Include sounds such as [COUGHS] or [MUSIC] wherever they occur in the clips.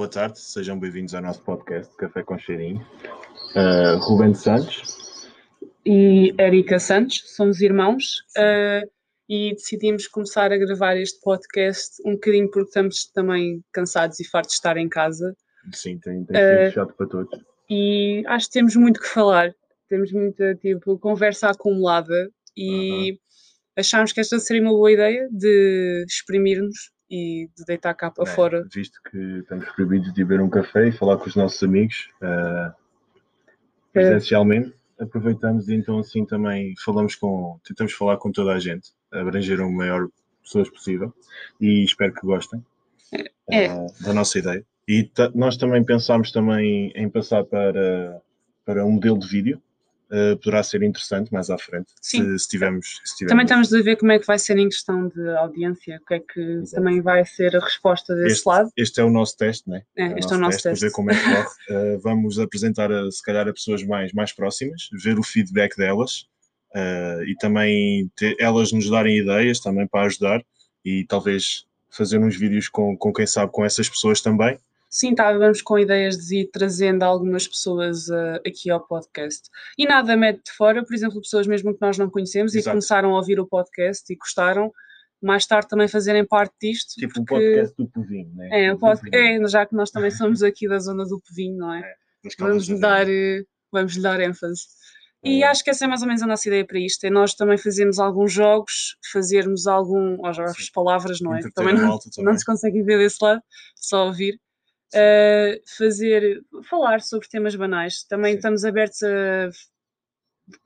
boa tarde, sejam bem-vindos ao nosso podcast Café com Cheirinho. Uh, Rubén Santos e Erika Santos, somos irmãos uh, e decidimos começar a gravar este podcast um bocadinho porque estamos também cansados e fartos de estar em casa. Sim, tem, tem sido uh, chato para todos. E acho que temos muito que falar, temos muita tipo, conversa acumulada e -huh. achámos que esta seria uma boa ideia de exprimirmos e de deitar cá para é, fora. Visto que estamos proibidos de beber um café e falar com os nossos amigos uh, presencialmente, é. aproveitamos e então assim também falamos com, tentamos falar com toda a gente, abranger o maior pessoas possível e espero que gostem é. uh, da nossa ideia. E nós também pensámos também em passar para, para um modelo de vídeo, uh, poderá ser interessante mais à frente, Sim. Se, se, tivermos, se, tivermos, Também estamos a ver como é que vai ser em questão de audiência, o que é que Exato. também vai ser a resposta desse este, lado. Este é o nosso teste, né? É, é este é o nosso teste. Ver como é que corre. uh, [LAUGHS] vamos apresentar, a, se calhar, a pessoas mais, mais próximas, ver o feedback delas uh, e também ter, elas nos darem ideias também para ajudar e talvez fazer uns vídeos com, com quem sabe, com essas pessoas também sim, estávamos com ideias de ir trazendo algumas pessoas uh, aqui ao podcast. E nada mete de fora, por exemplo, pessoas mesmo que nós não conhecemos Exato. e começaram a ouvir o podcast e gostaram, mais tarde também fazerem parte disto. Tipo porque... um podcast do Povinho, né? É, um pod... é, já que nós também [LAUGHS] somos aqui da zona do Povinho, não é? é vamos, lhe dar, uh, vamos lhe dar ênfase. E é. acho que essa é mais ou menos a nossa ideia para isto, é nós também fazermos alguns jogos, fazermos algum, ou jogos de palavras, não é? Também não, também não se consegue ver desse lado, só ouvir uh, fazer, falar sobre temas banais. Também Sim. estamos abertos a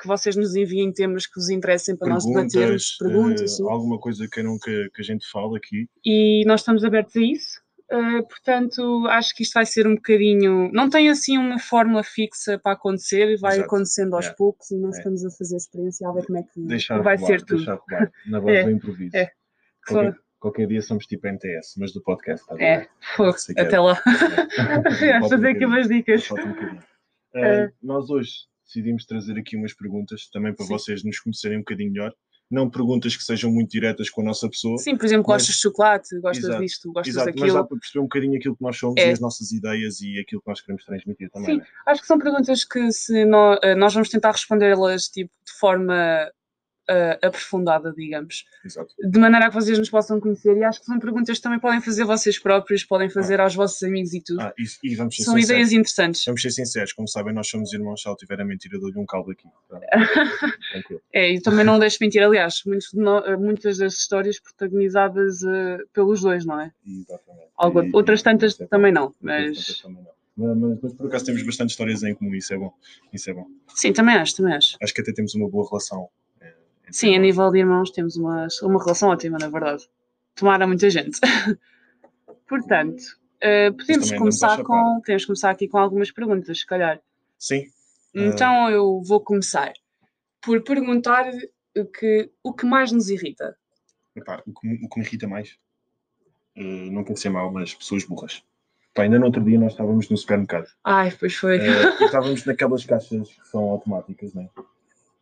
que vocês nos enviem temas que vos interessem para perguntas, nós debatermos, perguntas. Uh, alguma coisa que não que, que a gente fale aqui. E nós estamos abertos a isso. Uh, portanto, acho que isto vai ser um bocadinho. Não tem assim uma fórmula fixa para acontecer, vai Exato. acontecendo aos é. poucos e nós é. estamos a fazer experiência a ver como é que deixar vai rolar, ser tudo. Deixar rolar, na voz [LAUGHS] é. do improviso. É. Qualquer, Qualquer dia somos tipo NTS, mas do podcast. Tá é, fogo, até lá. É. [LAUGHS] fazer aqui umas dicas. Um uh, [LAUGHS] é. Nós hoje decidimos trazer aqui umas perguntas também para Sim. vocês nos conhecerem um bocadinho melhor. Não perguntas que sejam muito diretas com a nossa pessoa. Sim, por exemplo, mas... gostas de chocolate, gostas Exato. disto, gostas Exato. daquilo. Mas dá para perceber um bocadinho aquilo que nós somos é. e as nossas ideias e aquilo que nós queremos transmitir também. Sim, né? acho que são perguntas que se nós, eh, nós vamos tentar respondê-las tipo, de forma uh, aprofundada, digamos. Exato. De maneira a que vocês nos possam conhecer. E acho que são perguntas que também podem fazer vocês próprios, podem fazer ah. aos vossos amigos e tudo. Ah, e, e vamos são sinceros. ideias interessantes. Vamos ser sinceros, como sabem, nós somos irmãos. Se ela tiver a mentira, dou-lhe um caldo aqui. [LAUGHS] é, e também não deixo mentir. Aliás, no, muitas das histórias protagonizadas uh, pelos dois, não é? Exatamente. E, outras tantas é também não, mas. Mas, mas, mas, por acaso temos bastante histórias em comum, isso é bom. Isso é bom. Sim, também acho, também acho. Acho que até temos uma boa relação Sim, a nível de irmãos temos uma, uma relação ótima, na verdade. Tomara muita gente. [LAUGHS] Portanto, uh, podemos começar com. Podemos começar aqui com algumas perguntas, se calhar. Sim. Então uh... eu vou começar por perguntar o que, o que mais nos irrita. Epá, o, que, o que me irrita mais, uh, não quer ser mal, mas pessoas burras. Pá, ainda no outro dia nós estávamos no supermercado. Ai, pois foi. Uh, [LAUGHS] estávamos naquelas caixas que são automáticas, né?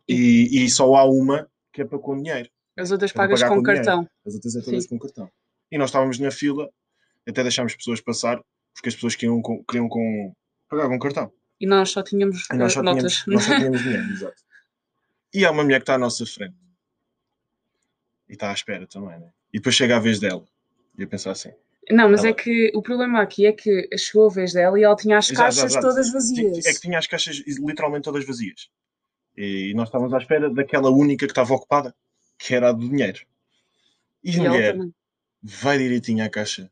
E, e só há uma que é para com dinheiro. As outras é pagas com, com cartão. As outras é todas Sim. com cartão. E nós estávamos na fila, até deixámos pessoas passar, porque as pessoas queriam com, queriam com pagar com cartão. E nós só tínhamos nós só notas. Tínhamos, nós só [LAUGHS] tínhamos dinheiro, exato. E há uma mulher que está à nossa frente. E está à espera também, né? E depois chega a vez dela. E eu penso assim. Não, mas ela... é que o problema aqui é que chegou a vez dela e ela tinha as exato, caixas exato, todas vazias. É que tinha as caixas literalmente todas vazias. E nós estávamos à espera daquela única que estava ocupada, que era a do dinheiro. E a mulher vai direitinho à caixa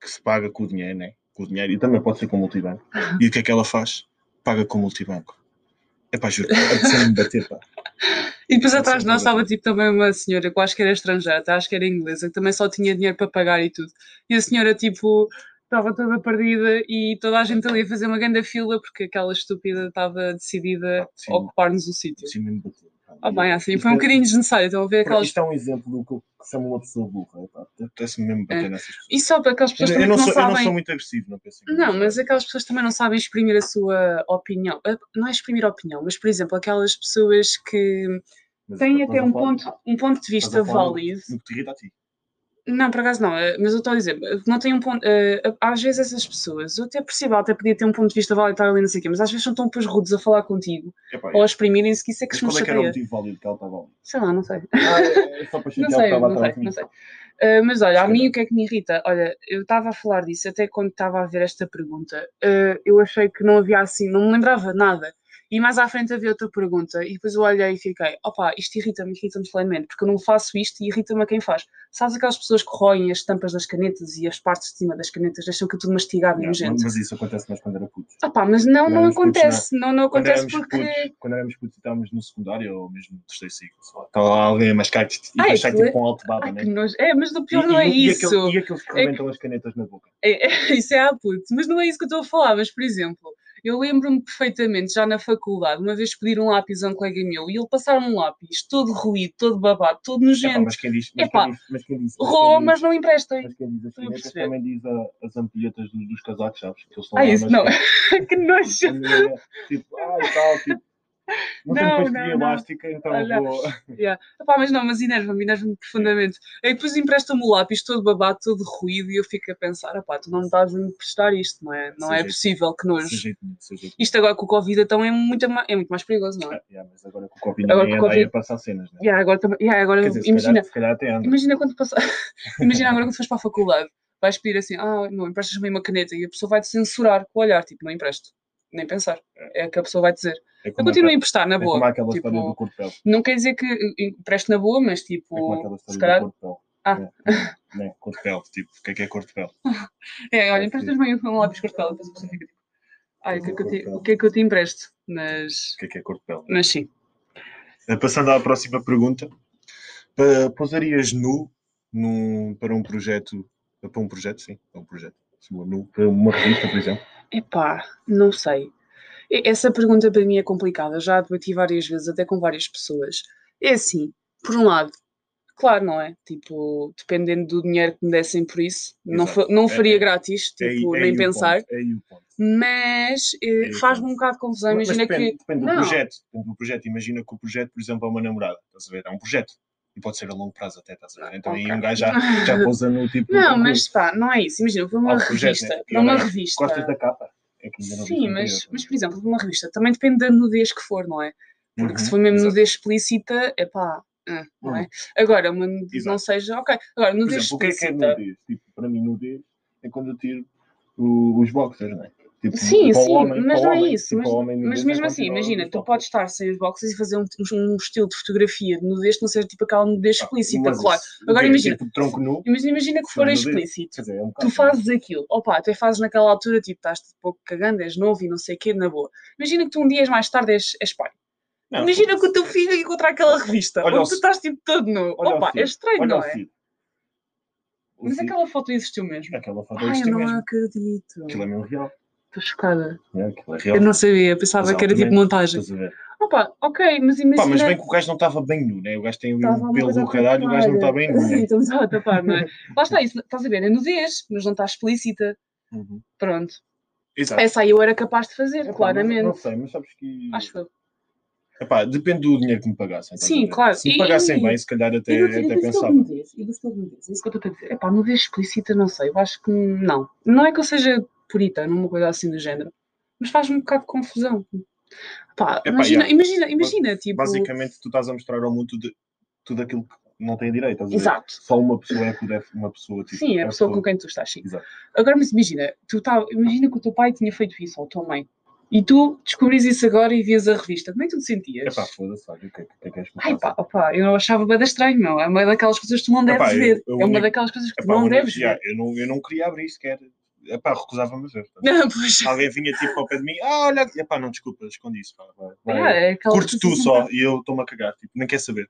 que se paga com o dinheiro, né? Com o dinheiro, e também pode ser com o multibanco. [LAUGHS] E o que é que ela faz? Paga com o multibanco. É pá, juro, é me bater, pá. [LAUGHS] E depois atrás de nós estava tipo também uma senhora que eu acho que era estrangeira, acho que era inglesa, que também só tinha dinheiro para pagar e tudo. E a senhora tipo estava toda perdida e toda a gente ali a fazer uma grande fila porque aquela estúpida estava decidida sim, a ocupar-nos o sítio. Sim, mesmo Ah, bem, assim, foi um é bocadinho desnecessário. Estão a ver aquelas. Isto é um exemplo do que chama uma pessoa burra. Apetece-me mesmo bater é. nessas pessoas. E só para aquelas pessoas eu, eu não, não, sou, sabem... eu não sou muito agressivo, não penso Não, mas aquelas pessoas também não sabem exprimir a sua opinião. Ah, não é exprimir a opinião, mas, por exemplo, aquelas pessoas que mas, têm até um ponto, um ponto de vista válido. No que te irrita a ti. Não, por acaso não, eh, mas eu estou a dizer, não tem um ponto. Uh, às vezes essas pessoas, eu até percebo, até podia ter um ponto de vista válido estar ali, não sei o quê, mas às vezes são tão depois rudes a falar contigo Epá, ou a exprimirem-se que isso é que se me chateia. Qual é que era o motivo válido que ela estava ali? Sei lá, não sei. Ah, é, é só para [LAUGHS] não sei, não sei, não sei. Uh, mas olha, a mim o que é que me irrita? Olha, eu estava a falar disso até quando estava a ver esta pergunta. Uh, eu achei que não havia assim, não me lembrava nada e mais à frente havia outra pergunta, e depois eu olhei e fiquei: opa, isto irrita-me, irrita-me solenemente, porque eu não faço isto e irrita-me a quem faz. Sabes aquelas pessoas que roem as tampas das canetas e as partes de cima das canetas, deixam aquilo tudo mastigado e nojento? Mas isso acontece mais quando era puto. Opa, mas não, não, não acontece, putos, não. não, não acontece porque. Putos, quando éramos putos estávamos no secundário ou mesmo no terceiro ciclo, estava alguém a mascar e Ai, deixar tipo com alto baba, né? É, mas do pior e, não é e, isso. E, aqueles que rebentam é... as canetas na boca. É, é, [LAUGHS] isso é a puto, mas não é isso que eu estou a falar, mas por exemplo eu lembro-me perfeitamente, já na faculdade, uma vez pedir um lápis a um colega meu e ele passar um lápis todo ruído, todo babado, todo nojento. Epá, mas quem diz? Mas, Epá, quem diz, mas quem diz? Mas não empresta. Mas quem diz as também diz a, as ampulhetas dos, dos casacos, sabes? Que eles ah, isso não. que [LAUGHS] nojo. Tipo, ah, e tal, tipo não, não pastilha elástica, então Olha, vou. [LAUGHS] Yeah. Epá, mas não, mas enerva-me, enerva-me profundamente. Aí depois empresta-me o lápis todo babado, todo ruído, e eu fico a pensar: opá, tu não me estás a emprestar isto, não é? Não é possível que nos. Isto agora com o Covid então é muito, é muito mais perigoso, não é? yeah, mas agora com o Covid agora, com COVID... é passar cenas, não é? Yeah, agora, yeah, agora dizer, imagina, se calhar, se calhar imagina quando passar. [LAUGHS] imagina agora quando fores para a faculdade, vais pedir assim: ah, não, emprestas-me uma caneta, e a pessoa vai-te censurar com o olhar, tipo, não empresto nem pensar. É o que a pessoa vai dizer. É eu continuo a emprestar na é boa. É tipo, não quer dizer que empresto na boa, mas tipo, é se calhar. Ah. É, é, cor de pele, tipo, o que é que é cor de pele? [LAUGHS] É, olha, emprestas-me um lápis cor de pele, depois a pessoa fica tipo, ai, o que, é que eu te, o que é que eu te empresto? Mas... O que é que é cor de pele? Mas sim. Eh, passando à próxima pergunta, pousarias nu num, para um projeto, para um projeto, sim, para um projeto, uma revista, por exemplo? Epá, não sei. Essa pergunta para mim é complicada, já a debati várias vezes, até com várias pessoas. É assim, por um lado, claro, não é? Tipo, dependendo do dinheiro que me dessem por isso, não, não faria é, é, grátis, é tipo, é, nem pensar. Ponto, é mas eh, faz-me um bocado de confusão. Imagina depende, que. Depende do não. projeto. Depende do projeto. Imagina que o projeto, por exemplo, é uma namorada. Estás a ver? É um projeto e pode ser a longo prazo até, estás a ver? Então okay. aí um gajo já, [LAUGHS] já pousa no tipo. Não, mas pá, não é isso. Imagina, foi uma revista. Projeto, né? uma revista. Gostas da capa? É Sim, mas, mas por exemplo, uma revista também depende da nudez que for, não é? Porque uhum, se for mesmo exato. nudez explícita, é pá, uh, não é? Uhum. Agora, uma nudez não seja, ok. Agora, nudez exemplo, explícita. O que é que é nudez? Tipo, para mim, nudez é quando eu tiro o, os boxers, não é? Tipo, sim, sim, homem, mas não é homem, é isso. Tipo, mas, mas mesmo assim, imagina, tu podes estar sem os boxers e fazer um, um, estilo de fotografia de nudez que não seja tipo aquela nudez ah, explícita, claro. Agora imagina, tipo, tronco nu, imagina, imagina que for explícito. Dizer, é um tu fazes aquilo, opa, tu fazes naquela altura, tipo, estás um pouco cagando, és novo e não sei o quê, na boa. Imagina que tu um dia mais tarde és, és pai. Não, imagina que o teu filho encontrar aquela revista onde tu estás tipo todo nu. Opa, é estranho, não é? Mas aquela foto existiu mesmo. Aquela foto existiu mesmo. Ai, eu não acredito. Aquilo é mesmo real. Estou chocada. É, eu não sabia, pensava que era tipo montagem. Opa, ok, mas imagina. Pá, mas bem que o gajo não estava bem nu, né? O gajo tem um pelo do caralho, o gajo não está bem nu. [LAUGHS] Sim, estamos a tapar, não é? Lá está, isso, estás a ver, é nudez, mas não está explícita. Uhum. Pronto. Exato. Essa aí eu era capaz de fazer, é, claramente. Não, não sei, mas sabes que. Acho eu. Epá, depende do dinheiro que me pagassem. Sim, claro. Se me pagassem e, bem, se calhar até, e até pensava. E do seu nudez, é isso que eu estou a dizer. Epá, nudez explícita, não sei, eu acho que não. Não é que eu seja puritano, uma coisa assim do género mas faz-me um bocado de confusão. Pá, Epá, imagina, imagina, imagina, tipo... Basicamente tu estás a mostrar ao mundo tudo, tudo aquilo que não tem direito. Exato. Só uma pessoa é que deve, uma pessoa tipo, Sim, é a pessoa, com quem tu estás, sim. Exato. Agora, mas imagina, tu tá, imagina que o teu pai tinha feito isso, ou a tua mãe. E tu descobris isso agora e vias a revista. Como é que tu te sentias? É pá, foda-se, olha, o que é que, que és Ai pá, opá, eu achava bem estranho, meu. É uma daquelas coisas que tu não deves ver. Eu, eu, é uma daquelas coisas que tu não deves ver. Eu não, eu não queria abrir sequer epá, recusava-me a ver. Não, Alguém vinha tipo ao pé de mim, ah, olha, epá, não, desculpa, escondi isso. Vai, vai, ah, é curte tu só e eu estou-me a cagar, tipo, nem quer saber.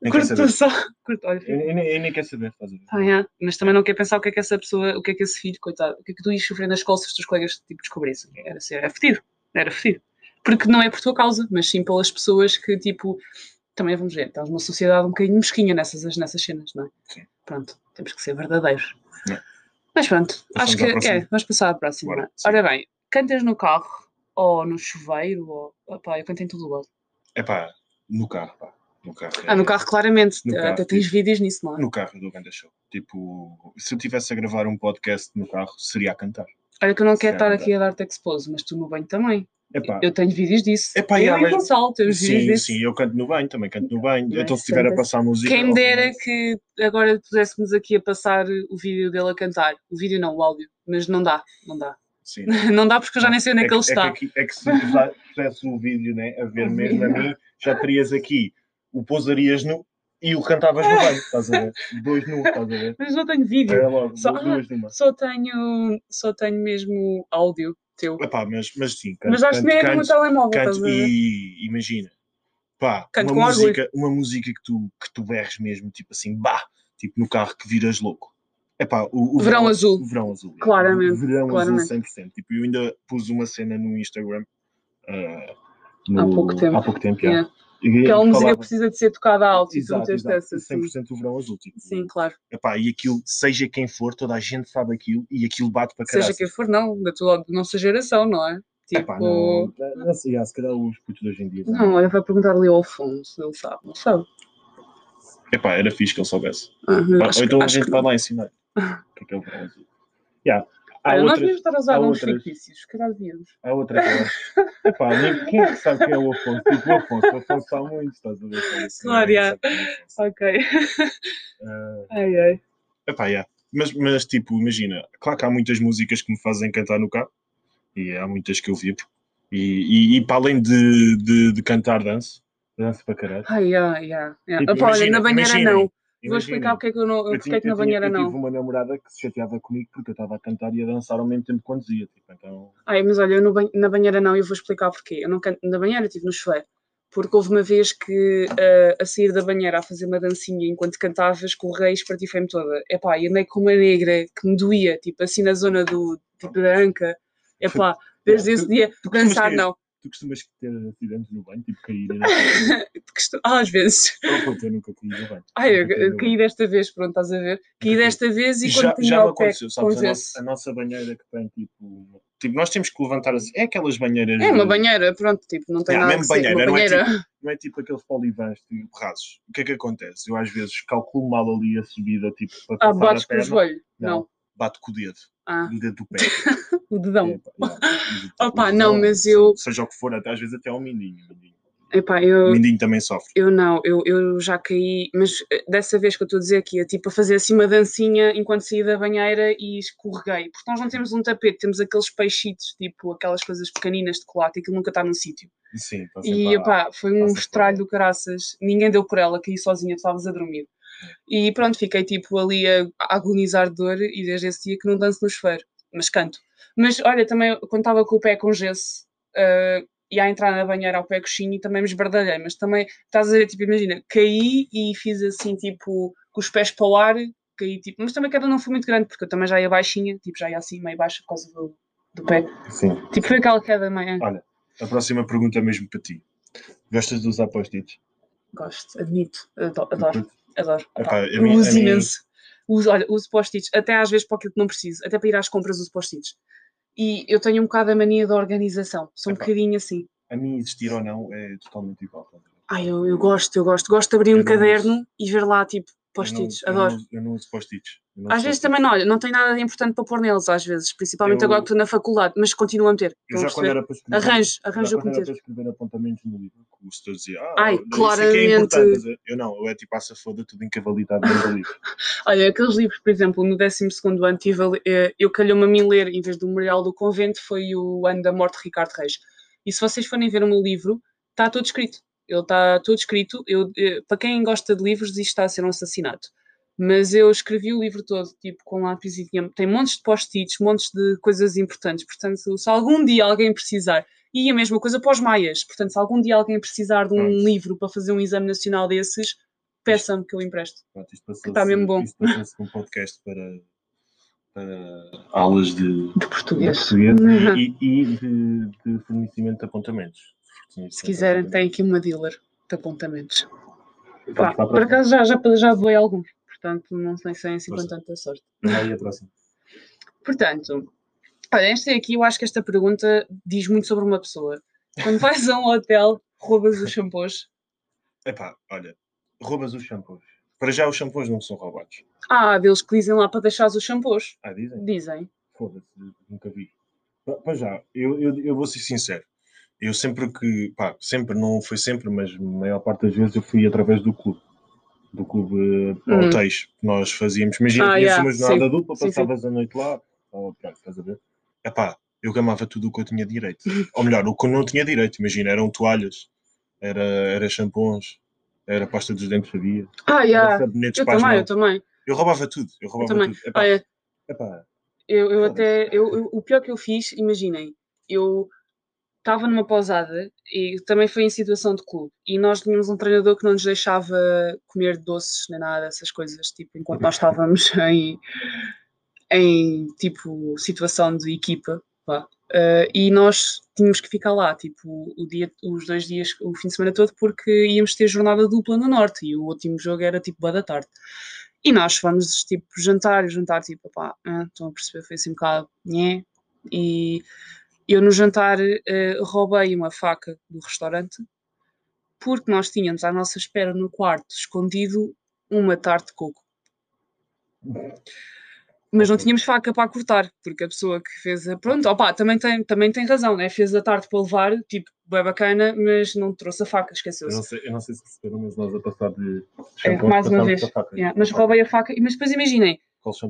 Nem curte tu só. Curte, olha, eu, eu, eu, nem quer saber, estás a ver? Ah. Mas também não quer pensar o que é que essa pessoa, o que é que esse filho, coitado, o que é que tu ias sofrer na escola se os teus colegas tipo, descobrissem. Era, era fedido, era fedido. Porque não é por tua causa, mas sim pelas pessoas que, tipo, também vamos ver, estás numa sociedade um bocadinho mesquinha nessas, nessas cenas, não é? Sim. Pronto, temos que ser verdadeiros. Não. Mas pronto, Passamos acho que é, vamos passar à próxima. Bora, Ora bem, cantas no carro ou no chuveiro ou. Opá, eu canto em todo lado. É pá, no carro, pá. No carro. Ah, no carro, claramente. No Até tens tipo, vídeos nisso, não é? No carro do Ganda Show. Tipo, se eu tivesse a gravar um podcast no carro, seria a cantar. Olha que eu não quero estar aqui a dar-te expose, mas tu no banho também. Epá. Eu tenho vídeos disso. Epá, eu e Gonçalo temos sim, vídeos disso. Sim, eu canto no banho, também canto no banho. Mas, então se estiver a passar música... Quem me dera que agora pudéssemos aqui a passar o vídeo dele a cantar. O vídeo não, o áudio. Mas não dá, não dá. Sim, [LAUGHS] não. dá porque eu já nem sei onde é, que ele é está. Que, é que se pusesse o vídeo né, a ver [LAUGHS] mesmo a mim, já terias aqui o pousarias nu e o cantavas no banho, estás a ver? Dois nu, estás a ver? Mas não tenho vídeo. É logo, só, ah, só, tenho, só tenho mesmo áudio teu. Epá, mas, mas sim, canto, mas acho que nem é no telemóvel, canto, e imagina, pá, canto uma música, uma música que tu, que tu berres mesmo, tipo assim, bah, tipo no carro que viras louco. Epá, o, o verão, verão, azul. O verão azul. Claramente. O verão claramente. azul 100%. Tipo, eu ainda pus uma cena no Instagram uh, no, há pouco tempo. Há pouco tempo, yeah. Aquela música falava... precisa de ser tocada alto exato, e tu essa. 100% o verão azul. Tipo, sim, claro. Epá, e aquilo, seja quem for, toda a gente sabe aquilo e aquilo bate para caralho. Seja quem for, não, da tua, da nossa geração, não é? Tipo... Epá, não, não sei, se calhar os putos de hoje em dia. Não, olha, vai perguntar ali ao Afonso, ele sabe, não sabe. Epá, era fixe que ele soubesse. Uhum, Ou então a gente vai lá ensinar o que é, que é o verão azul. Yeah. Há Olha, outras, nós devíamos estar a usar uns fictícios, que calhar devíamos. Há outra. Epá, quem é que sabe quem é o Afonso? Tipo, o Afonso, o Afonso sabe muito, estás a ver? Claro, yeah. Ok. Uh, ai, ai. Epá, yeah. mas, mas, tipo, imagina, claro que há muitas músicas que me fazem cantar no carro, e há muitas que eu vibro, e, e, e para além de, de, de cantar, danço, danço para caralho. Ai, yeah, yeah. Tipo, Opa, olha, na banheira não. Vou explicar o que é que eu não. Eu tinha, é que na eu banheira tinha, não. Eu tive uma namorada que se chateava comigo porque eu estava a cantar e a dançar ao mesmo tempo que conduzia. Tipo, então... Ai, mas olha, eu na banheira não, eu vou explicar porquê. Eu não canto na banheira, estive no chuveiro. Porque houve uma vez que uh, a sair da banheira a fazer uma dancinha enquanto cantava, escorreguei e espartifei-me toda. Epá, e andei com uma negra que me doía, tipo assim na zona do tipo da anca. Epá, [LAUGHS] desde esse dia, dançar não. Tu costumas ter acidentes no banho, tipo cair? [LAUGHS] ah, às vezes. Oh, eu nunca caí no banho. Ah, eu, eu caí desta vez, pronto, estás a ver? Caí desta vez e já, quando tinha já me aconteceu, sabes? A nossa, a nossa, banheira que tem tipo. Tipo, nós temos que levantar assim. É aquelas banheiras. É uma banheira, pronto, tipo, não tem nada. Mesmo banheira, não, banheira. É tipo, não é tipo aqueles polivãs tipo, rasos. O que é que acontece? Eu às vezes calculo mal ali a subida, tipo, para Ah, bates com o joelho? Não. não. Bato com o dedo. Ah. O dedo do pé. [LAUGHS] o dedão. É, é, Opa, não, mas eu. Seja o que for, até às vezes até ao mindinho. mindinho. Epá, eu, o mindinho também sofre. Eu não, eu, eu já caí, mas eh, dessa vez que eu estou a dizer aqui, é tipo a fazer assim uma dancinha enquanto saí da banheira e escorreguei. Porque nós não temos um tapete, temos aqueles peixitos, tipo aquelas coisas pequeninas de chocolate, e aquilo nunca está num sítio. Sim, E epá, foi um estralho do caraças, ninguém deu por ela, caí sozinha, estavas a dormir. E pronto, fiquei tipo ali a, a agonizar de dor e desde esse dia que não danço no chuveiro, mas canto. Mas olha, também quando estava com o pé com gesso uh, e a entrar na banheira ao pé coxinho também me esbardalhei, mas também estás a ver, tipo, imagina, caí e fiz assim, tipo, com os pés para o ar, caí tipo, mas também a queda não foi muito grande, porque eu também já ia baixinha, tipo, já ia assim meio baixa por causa do, do pé. Sim. Tipo, foi aquela queda meio. Olha, a próxima pergunta é mesmo para ti. Gostas de usar post-its? Gosto, admito, adoro. adoro. Adoro. Epá, a mim, uso imenso. Uso, olha, uso post-its, até às vezes para aquilo que não preciso, até para ir às compras uso post-its. E eu tenho um bocado a mania da organização, sou um bocadinho assim. A mim existir ou não é totalmente igual. Ai, eu, eu gosto, eu gosto. Gosto de abrir eu um caderno uso. e ver lá, tipo, post-its. Adoro. Eu não, eu não uso post-its. Às vezes também não, olha, não tem nada de importante para pôr neles, às vezes, principalmente eu, agora que estou na faculdade, mas continuo a meter. Eu já quando era para escrever, arranjo, arranjo a meter. para escrever apontamentos no livro, que o setor dizia, ah, Ai, claramente. É eu não, eu é tipo, passa foda tudo encavalitado no livro. [LAUGHS] olha, aqueles livros, por exemplo, no 12 ano tive, eh, eu calhou-me a mim ler, em vez do Memorial do Convento, foi o ano da morte de Ricardo Reis. E se vocês forem ver o meu livro, está todo escrito. Ele está todo escrito. Eu, eh, para quem gosta de livros, isto está a ser um assassinato mas eu escrevi o livro todo, tipo, com lápis e tinha, tem montes de post-its, montes de coisas importantes, portanto, se algum dia alguém precisar, e a mesma coisa para os maias, portanto, se algum dia alguém precisar de um Pronto. livro para fazer um exame nacional desses, peça-me que eu empresto. Pronto, está mesmo bom. Isto passou-se um podcast para, para aulas de, de português, de português uhum. e, e de, de, fornecimento de apontamentos. Se quiserem, tem aqui uma dealer de apontamentos. Pá, por acaso já, já, já doei alguns portanto não sei se é assim com tanta sorte. Vai a próxima. [LAUGHS] Portanto, olha, esta aqui, eu acho que esta pergunta diz muito sobre uma pessoa. Quando vais a um hotel, roubas os shampoos? Epá, olha, roubas os shampoos. Para já os shampoos não são roubados. Ah, deles que dizem lá para deixar os shampoos. Ah, dizem? Dizem. Foda-se, nunca vi. Para já, eu, eu, eu vou ser sincero. Eu sempre que, pá, sempre, não foi sempre, mas a maior parte das vezes eu fui através do clube. Do clube uh, hum. hotéis que nós fazíamos. Imagina, ah, yeah, uma jornada dupla, passavas sim, sim. a noite lá, ou, pronto, estás a ver? Epá, eu gamava tudo o que eu tinha direito. Ou melhor, o que eu não tinha direito. Imagina, eram toalhas, era, era shampoons, era pasta dos dentes sabia. Ah, yeah. eu também, eu também. Eu roubava tudo. Eu roubava eu também. tudo. Epá, Olha, epá, eu, eu até. Eu, eu, o pior que eu fiz, imaginem, eu estava numa pousada e também foi em situação de clube. E nós tínhamos um treinador que não nos deixava comer doces nem nada, essas coisas, tipo, enquanto nós estávamos [LAUGHS] em, em tipo, situação de equipa. Uh, e nós tínhamos que ficar lá, tipo, o dia, os dois dias, o fim de semana todo, porque íamos ter jornada dupla no norte e o último jogo era tipo boa da tarde. E nós fomos tipo jantar, jantar tipo, pá, ah, estão a perceber, foi assim um bocado, nhé. E eu no jantar uh, roubei uma faca do restaurante porque nós tínhamos à nossa espera no quarto escondido uma tarte de coco mas não tínhamos faca para cortar, porque a pessoa que fez a. Pronto, opa, também tem, também tem razão, né? Fez a tarde para levar, tipo, bem bacana, mas não trouxe a faca, esqueceu-se. Eu, não sei, eu não sei se receberam, mas nós a passar de. É, mais uma vez. Yeah, mas roubei a faca, mas depois imaginem,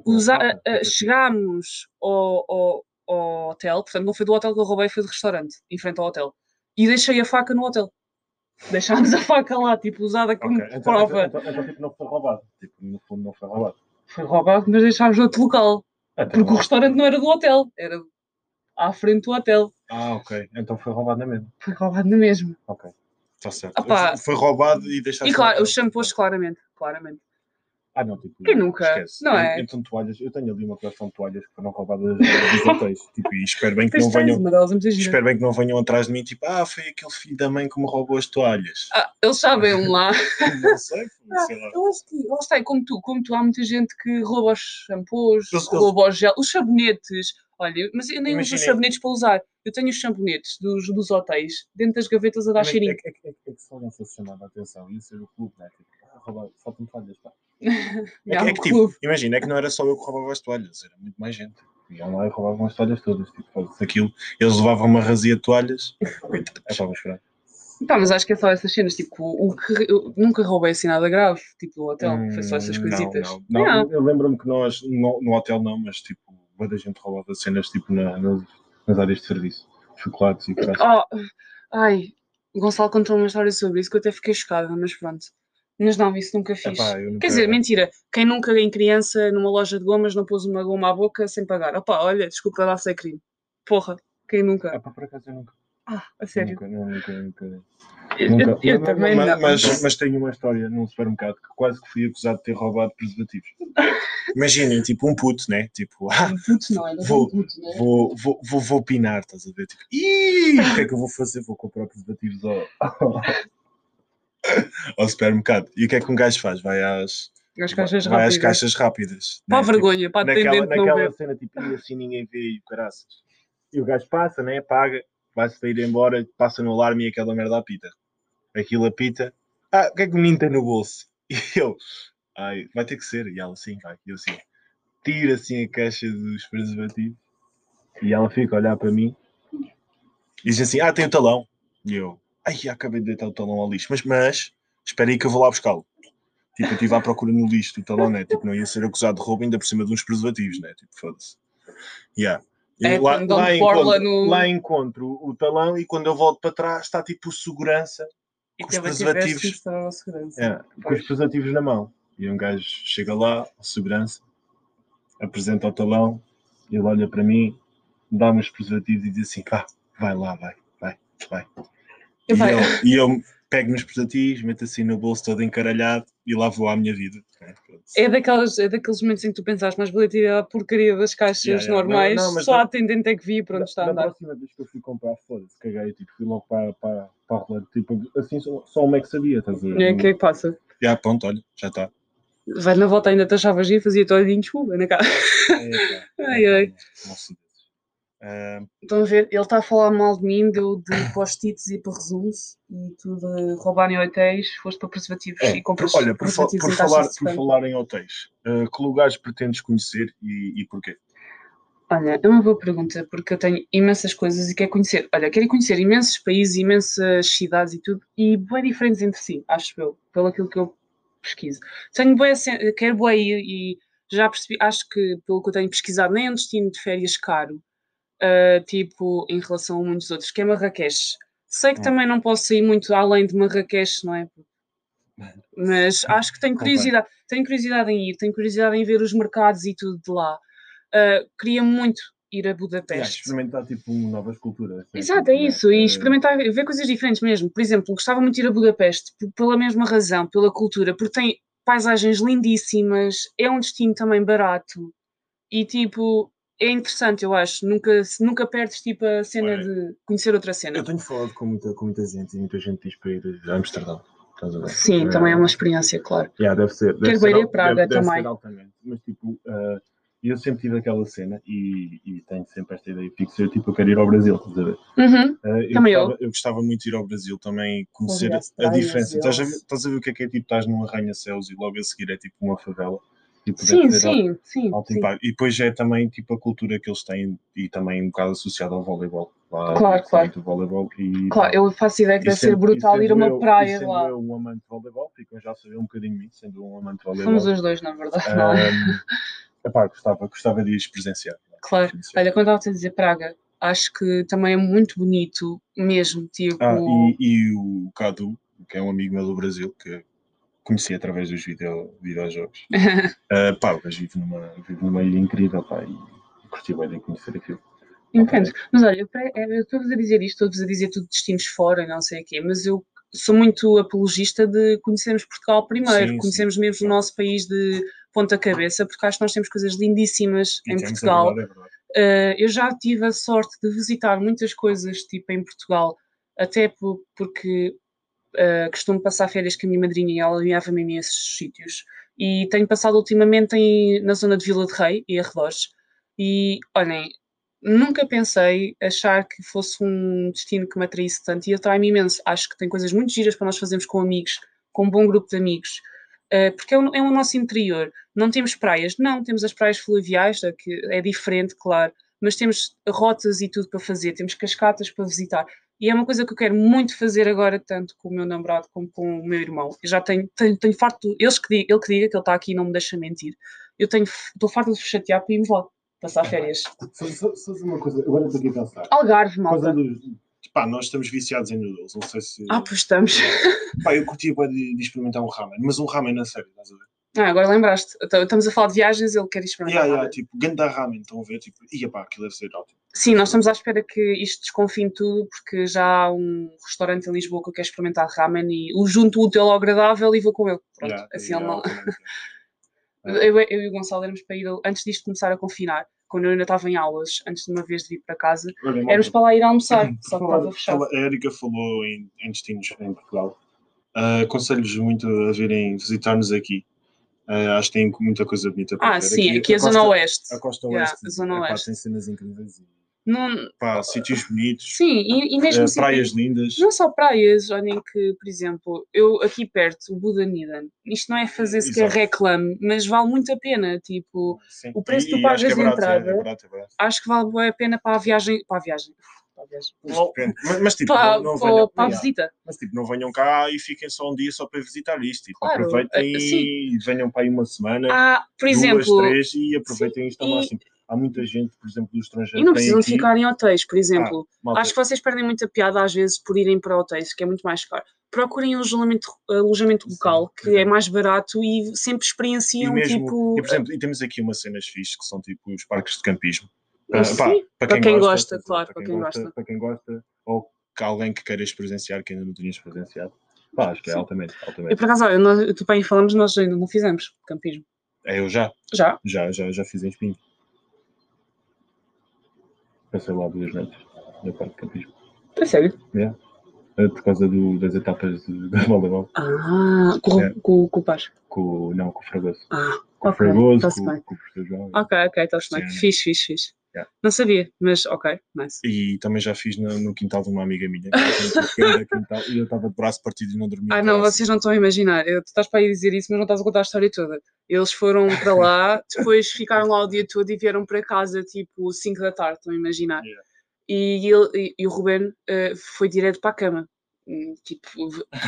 usa, uh, chegámos ao, ao, ao, hotel, portanto, não foi do hotel que eu roubei, foi do restaurante, em frente ao hotel, e deixei a faca no hotel. Deixámos a faca lá, tipo, usada como okay. então, prova. Então, então, então, tipo, não foi roubado. Tipo, no fundo, não foi roubado foi roubado, mas deixámos outro local. Então, porque o restaurante não era do hotel, era à frente do hotel. Ah, ok. Então foi roubado na mesma. Foi roubado na mesma. Ok. Está certo. Opa. Foi roubado e deixaste. E claro, os shampoos, claramente. Claramente. Ah, não, tipo. Quem nunca? Esquece. Não é? Então, toalhas, eu tenho ali uma coleção de toalhas que foram roubadas dos [LAUGHS] hotéis. tipo, e espero bem que não venham. Espero bem que não venham atrás de mim, tipo, ah, foi aquele filho da mãe que me roubou as toalhas. Ah, eles sabem lá. [LAUGHS] não sei, [LAUGHS] sei lá. Eu acho que, lá está, como tu, como tu, há muita gente que rouba os shampoos, eles, rouba os gel, os sabonetes. Olha, mas eu nem Imaginem. uso os sabonetes para usar. Eu tenho os sabonetes dos, dos hotéis dentro das gavetas a dar cheirinho. É, é, é, é, que só não fosse chamada a atenção. Ia ser o clube, né? Tipo, roubar, falta-me falhas, pá. é, que, é que, tipo, imagina, é que não era só eu que roubava as toalhas, era muito mais gente. Iam lá e roubavam as toalhas todas. Tipo, aquilo, eles levavam uma razia de toalhas. É para chorar. Pá, mas acho que é só essas cenas, tipo, o que, eu nunca roubei assim nada grave, tipo, no hotel, hum, foi só essas hum, coisitas. Não, não. não. eu lembro-me que nós, no, no, hotel não, mas tipo, da gente roubava cenas tipo na, nas, nas áreas de serviço, chocolates e coisas. Oh, ai, Gonçalo contou uma história sobre isso que eu até fiquei chocada, mas pronto. Mas não, isso nunca fiz. Epá, nunca... Quer dizer, mentira. Quem nunca em criança numa loja de gomas não pôs uma goma à boca sem pagar? Opá, olha, desculpa lá ser crime. Porra, quem nunca? Epá, por acaso eu nunca. Ah, a sério? Nunca, não, nunca, nunca. Eu, nunca. eu, eu também mas, não. Mas, mas tenho uma história num supermercado que quase que fui acusado de ter roubado preservativos. Imaginem, tipo um puto, né? Tipo, ah, um puto não, é vou, um puto, né? vou, vou, vou, vou pinar, estás a ver? Tipo, Ih, o que é que eu vou fazer? Vou comprar preservativos ao, ao [LAUGHS] supermercado. E o que é que um gajo faz? Vai às, às caixas vai rápidas. às caixas rápidas. Para né? vergonha, tipo, para naquela, naquela cena, tipo, e assim ninguém vê e caraças. E o gajo passa, né? Paga, vai-se para ir embora, passa no alarme e aquela merda apita. Aquilo apita. Ah, o que é que o menino tem no bolso? [LAUGHS] E eu, ai, vai ter que ser. E ela, sim, vai. E eu, assim, tira assim a caixa dos preservativos. E ela fica a olhar para mim e diz assim: Ah, tem o talão. E eu, ai, acabei de deitar o talão ao lixo, mas, mas espera aí que eu vou lá buscá-lo. Tipo, eu estive à procura no lixo do talão, né? Tipo, não ia ser acusado de roubo ainda por cima de uns preservativos, né? Tipo, foda-se. Yeah. É, lá, lá, encontro, no... lá encontro o talão e quando eu volto para trás está tipo segurança e com os preservativos. É, com os preservativos na mão. E um gajo chega lá, segurança, apresenta o talão, ele olha para mim, dá-me os preservativos e diz assim: pá, vai lá, vai, vai, vai. E eu, e eu [LAUGHS] pego nos preservativos, meto assim no bolso todo encaralhado e lá vou à minha vida. É, é, daqueles, é daqueles momentos em que tu pensas, mas vou tirar a porcaria das caixas yeah, yeah. normais, não, não, só a atendente é que vi e pronto, está a andar. Na próxima vez que eu fui comprar, foda-se, caguei, tipo, fui logo para, para, para a rua, tipo, assim só, só uma é que sabia, estás a ver? É, o que é que passa? Já, pronto, olha, já está. Vai na volta ainda te achavas e fazia todo olhinho de chuva na cara. É, [LAUGHS] ai, ai. Nossa, Uh, Estão a ver? Ele está a falar mal de mim, deu de [COUGHS] post-its e para resumos e tu de roubar em hotéis, foste para preservativos é, e compras olha, por, preservativos por falar, por falar em hotéis, uh, que lugares pretendes conhecer e, e porquê? Olha, é uma boa pergunta, porque eu tenho imensas coisas e quero conhecer. Olha, quero conhecer imensos países, imensas cidades e tudo, e bem diferentes entre si, acho eu, pelo aquilo que eu pesquiso. Tenho boa, quero boa ir e já percebi, acho que pelo que eu tenho pesquisado, nem é um destino de férias caro, uh, tipo, em relação a muitos outros, que é Marrakech. Sei que Hum. também não posso sair muito além de Marrakech, não é? Mas acho que tenho curiosidade, tenho curiosidade em ir, tenho curiosidade em ver os mercados e tudo de lá. Uh, queria muito ir a Budapeste. experimentar tipo novas culturas. Exato, é isso, e eh, experimentar, ver coisas diferentes mesmo. Por exemplo, gostava muito de ir a Budapeste, pela mesma razão, pela cultura, porque tem paisagens lindíssimas, é um destino também barato e tipo, é interessante, eu acho. Nunca, nunca perdes tipo a cena Olha, de conhecer outra cena. Eu tenho falado com muita, com muita gente e muita gente diz para ir a Amsterdão. Estás a ver? Sim, Eh, também é uma experiência, claro. Yeah, deve ser. Deve Quero ser ir a Praga deve, deve também. ser altamente. Mas tipo, eh, eu sempre tive aquela cena e, e tenho sempre esta ideia fixa. Eu tipo, eu quero ir ao Brasil. Estás a ver? Uhum, Eh, eu, Também eu. gostava, eu gostava muito de ir ao Brasil também, conhecer a, a diferença. Estás a, ver, estás a ver o que é que é tipo, estás num arranha-céus e logo a seguir é tipo uma favela. Tipo, Sim, ser al- sim, sim. alto sim. E depois é também tipo a cultura que eles têm e também um bocado associada ao voleibol. Lá, Claro, claro. do voleibol e Claro, eu faço ideia que e deve ser brutal e ir a uma eu- e praia sendo lá. eu um amante de voleibol, ficam já a saber um bocadinho mim, sendo um amante de voleibol. Somos os dois, na verdade, não é? Ahm, [LAUGHS] epá, gostava, gostava de ir presenciar. Claro. Presenciar. Olha, quando estava a dizer Praga, acho que também é muito bonito mesmo, tipo... Ah, e, e o Cadu, que é um amigo meu do Brasil, que conheci através dos video, videojogos. Uh, [LAUGHS] pá, mas vive numa, vive numa ilha incrível, pá, e curti bem de conhecer aquilo. Entendo. Mas olha, eu estou-vos a dizer isto, estou-vos a dizer tudo de destinos fora e não sei o quê, mas eu sou muito apologista de conhecermos Portugal primeiro, Sim, sim. conhecermos mesmo o nosso país de ponta cabeça, porque acho que nós temos coisas lindíssimas E em temos, Portugal. É verdade, é verdade. Uh, eu já tive a sorte de visitar muitas coisas tipo em Portugal, até po- porque uh, costumo passar férias com a minha madrinha e ela guiava-me a esses sítios. E tenho passado ultimamente em- na zona de Vila de Rei e arredores. E olhem, nunca pensei achar que fosse um destino que me atraísse tanto e atrai-me imenso. Acho que tem coisas muito giras para nós fazermos com amigos, com um bom grupo de amigos. Uh, porque é o, é nosso interior. Não temos praias, não, temos as praias fluviais, é que é diferente, claro, mas temos rotas e tudo para fazer, temos cascatas para visitar. E é uma coisa que eu quero muito fazer agora, tanto com o meu namorado como com o meu irmão. Eu já tenho, tenho, tenho farto, eles que, di- ele que diga que ele está aqui e não me deixa mentir. Eu tenho, estou farto de chatear para irmos lá, passar férias. Só, uma coisa, agora estou aqui a pensar. Algarve, malta. dos. Pá, nós estamos viciados em noodles, não sei se. Ah, pois estamos. [LAUGHS] Pá, eu curtia bué de, de experimentar um ramen, mas um ramen na série, estás a ver? Ah, agora lembraste. Então, Estamos a falar de viagens, ele quer experimentar. Yeah, yeah, tipo, ganda ramen, estão a ver? Tipo, ia pá, aquilo deve ser ótimo. Sim, nós estamos à espera que isto desconfine tudo, porque já há um restaurante em Lisboa que eu quero experimentar ramen e o junto útil ao agradável e vou com ele. Pronto, Yeah, assim yeah, ele não. [LAUGHS] Eu, eu e o Gonçalo éramos para ir antes disto começar a confinar, quando eu ainda estava em aulas, antes de uma vez de vir para casa, Olha, éramos para lá ir almoçar, só que estava fechado. A Erika falou em, em destinos em Portugal. Ah, Aconselho-vos muito a virem visitar-nos aqui. Ah, acho que tem muita coisa bonita para Ah, sim, aqui a costa- Zona Oeste. A costa Yeah, oeste, a Zona Oeste. tem cenas incríveis. E, Não, Pá, sítios bonitos, sim, e, e mesmo ah, assim, praias lindas. Não só praias, olhem que, por exemplo, eu aqui perto, o Budaniden, isto não é fazer sequer Exato. reclame, mas vale muito a pena, tipo, Sim. o preço que tu E- e pagas de é entrada- É, é barato, é barato. acho que vale a pena para a viagem, para a viagem, Mas. Mas, mas, tipo, para, não, não para- venham, para a visita. mas tipo, não venham cá e fiquem só um dia só para visitar isto. Tipo, Claro, aproveitem eh, sim. e venham para aí uma semana, Há, por duas, exemplo, três e aproveitem isto ao e- máximo. Há muita gente, por exemplo, do estrangeiro e não precisam aqui. ficar em hotéis, por exemplo. malta, Acho que vocês perdem muita piada às vezes por irem para hotéis, que é muito mais caro. Procurem um alojamento, alojamento Sim, local, que exato. é mais barato e sempre e experienciam, mesmo, tipo... e, por exemplo, e temos aqui umas cenas fixes que são tipo os parques de campismo. Ah, Ah, sim, pá, para quem gosta, estás a ver? claro, para quem gosta. Para quem gosta, ou que alguém que queira experienciar que ainda não tinha experienciado. Pá, acho que é Sim. altamente, E altamente. por acaso, olha, nós, tu bem falamos, nós ainda não fizemos campismo. É, eu já, Já? já, já, já fiz em espinho. Passei lá duas noites na parte de campismo. É sério? Eh, Por causa do- das etapas de, [LAUGHS] da voleibol. Ah, com, É. com, com o par. Com, o- não, com o Fragoso. Ah, Com o ok, Fragoso, com, com o professor João. Ok, ok, está-se bem. Sim. Fixe, fixe, fixe. Yeah. Não sabia, mas ok, nice. E também já fiz no, no quintal de uma amiga minha. quintal, e eu estava de braço partido e não dormia. Ah, não, vocês não estão a imaginar. Eu, tu estás para aí dizer isso, mas não estás a contar a história toda. Eles foram para lá, [LAUGHS] depois ficaram lá o dia todo e vieram para casa tipo 5 da tarde, estão a imaginar. Yeah. E, ele, e, e o Ruben uh, foi direto para a cama. Hum, tipo,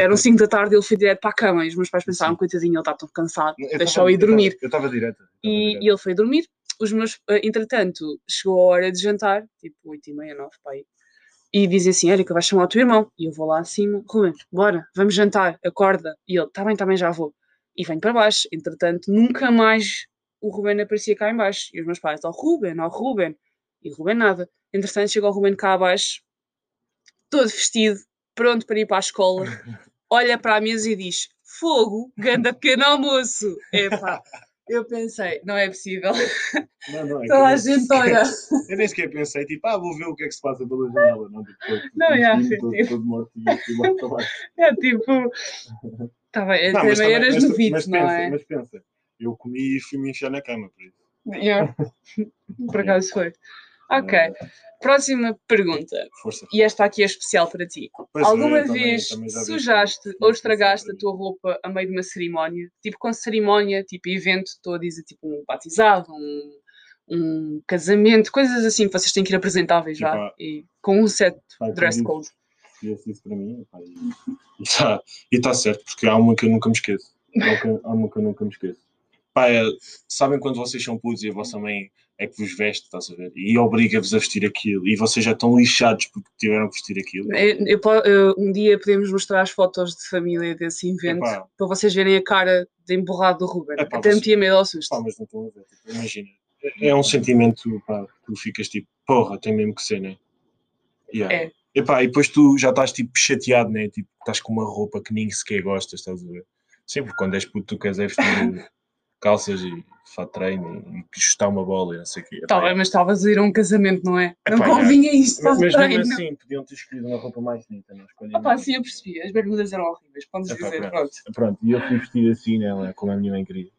eram 5 da tarde ele foi direto para a cama e os meus pais pensaram, Sim. coitadinho, ele está tão cansado, deixou-o ir dormir. Eu estava direto. E, e, ele foi dormir. Os meus, eh, entretanto, chegou a hora de jantar, tipo 8 e meia, 9, pai. E dizem assim: Érica, vais chamar o teu irmão. E eu vou lá acima, Ruben, bora, vamos jantar, acorda. E ele, tá bem, também tá já vou. E venho para baixo. Entretanto, nunca mais o Ruben aparecia cá embaixo. E os meus pais, ó oh, Ruben, ó oh, Ruben. E o Ruben nada. Entretanto, chegou o Ruben cá abaixo, todo vestido, pronto para ir para a escola, [LAUGHS] olha para a mesa e diz: Fogo, ganda pequeno almoço. Epá, [LAUGHS] eu pensei, não é possível. Não, não, é Toda a gente olha. [LAUGHS] Eu nem sequer pensei, tipo, ah, vou ver o que é que se passa pela janela. Não, depois, tipo, não, é, todo, tipo... todo morto e [LAUGHS] É tipo. Tá bem, não, também eras mas, no mas, não pensa, é? Mas pensa, eu comi e fui me encher na cama, por isso. Yeah. [LAUGHS] por acaso foi. Ok. Próxima pergunta. Força. E esta aqui é especial para ti. Pois Alguma é, vez também, também sujaste ou estragaste a tua roupa a meio de uma cerimónia? Tipo com cerimónia, tipo evento, estou a dizer tipo um batizado, um, um casamento, coisas assim que vocês têm que ir apresentáveis já. E com um set pai, dress code. E assim para mim, pai, e está tá certo, porque há uma que eu nunca me esqueço. Há uma que eu nunca me esqueço. Pai, é, sabem quando vocês são putos e a vossa mãe é que vos veste, estás a ver? E obriga-vos a vestir aquilo. E vocês já estão lixados porque tiveram que vestir aquilo. Eu, eu, eu, um dia podemos mostrar as fotos de família desse evento Epá. para vocês verem a cara de emborrado do Ruben. Epá, Até você... metia medo ao susto. Epá, mas não estão a ver. Tipo, imagina. É um sentimento, pá, tu ficas tipo, porra, tem mesmo que ser, né? Yeah. É. Epá, e depois tu já estás tipo chateado, né? Tipo, estás com uma roupa que nem sequer gostas, estás a ver? Sempre quando és puto, tu queres é vestir [LAUGHS] calças e fato treino e chutar uma bola e não sei o quê. Tá bem, mas estavas a ir a um casamento, não é? Epá, não convinha isto para Mas treino. mesmo assim, podiam ter escolhido uma roupa mais bonita. Não ah pá, sim, eu percebi. As bermudas eram horríveis, podes Epá, dizer, pronto. Pronto, e eu fui vestir assim, né, como a minha mãe queria.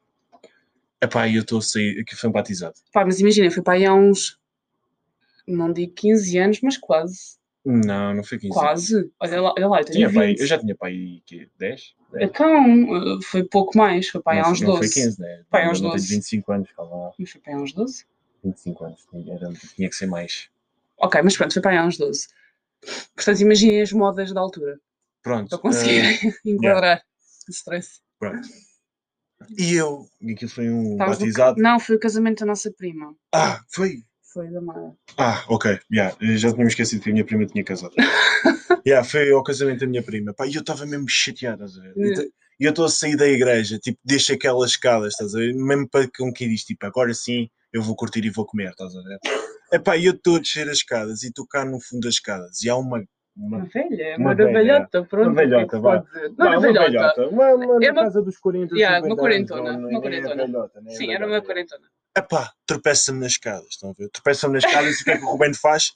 Epá, e eu estou a sair, aqui foi um batizado. Pá, mas imagina, foi para aí há uns, não digo 15 anos, mas quase. Não, não foi 15 Quase. Olha lá, olha lá eu, tinha pai, eu já tinha pai que 10? 10? Então, foi pouco mais, foi pai uns 12. Não foi 15, né? Pai uns 12. 25 anos, calma lá. Mas foi pai uns 12? 25 anos, era, tinha que ser mais. Ok, mas pronto, foi pai há uns 12. Portanto, imaginem as modas da altura. Pronto. Para conseguir uh, [LAUGHS] enquadrar yeah. o stress. Pronto. E eu, e aquilo foi um batizado. No... Não, foi o casamento da nossa prima. Ah, foi? Foi da Mara. Ah, ok. Yeah. Já tinha me esquecido que a minha prima tinha casado. [LAUGHS] yeah, foi ao casamento da minha prima. Pá, e eu estava mesmo chateado, estás a ver? E eu estou a sair da igreja, tipo, deixa aquelas escadas, estás a ver? Mesmo para com quem diz, tipo, agora sim eu vou curtir e vou comer, estás a ver? Epá, e eu estou a descer as escadas e estou cá no fundo das escadas e há uma uma, velha, uma, uma velhota, pronto. Uma velhota, vá. Não, não, uma velhota. Uma, uma é uma, casa dos 40, yeah, uma quarentona. Uma quarentona. É velhota, é Sim, era uma quarentona. Epá, tropeça-me nas escadas, estão a ver? Tropeça-me nas escadas e o que é que o Rubén faz?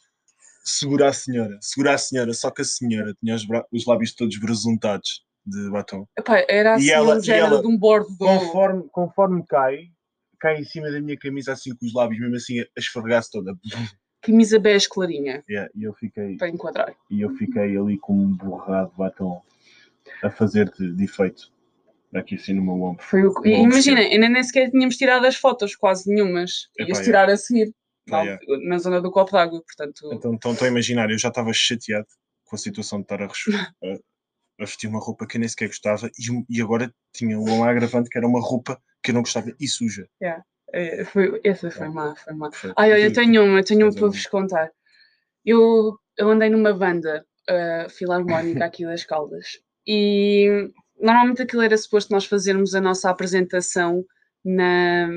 Segura a senhora, segura a senhora, só que a senhora tinha os, os lábios todos brasuntados de batom. Epá, era assim e ela, um género de um bordo. Conforme, conforme cai, cai em cima da minha camisa assim com os lábios, mesmo assim a esfregar-se toda. Camisa bege clarinha. Yeah, e eu fiquei. Para enquadrar. E eu fiquei ali com um borrado de batom a fazer de, de efeito aqui assim no meu ombro. Foi o... Imagina, ainda nem sequer tínhamos tirado as fotos, quase nenhumas. Ias é. tirar a seguir. Ah, é. na zona do copo d'água, portanto... Então, então estou a imaginar, eu já estava chateado com a situação de estar a, [LAUGHS] a, a vestir uma roupa que eu nem sequer gostava e, e agora tinha um agravante que era uma roupa que eu não gostava e suja. Yeah. É, foi, essa foi má, foi má. Ai, olha, eu tenho uma, tenho uma para vos contar. Eu, eu andei numa banda uh, filarmónica aqui das Caldas e normalmente aquilo era suposto nós fazermos a nossa apresentação na,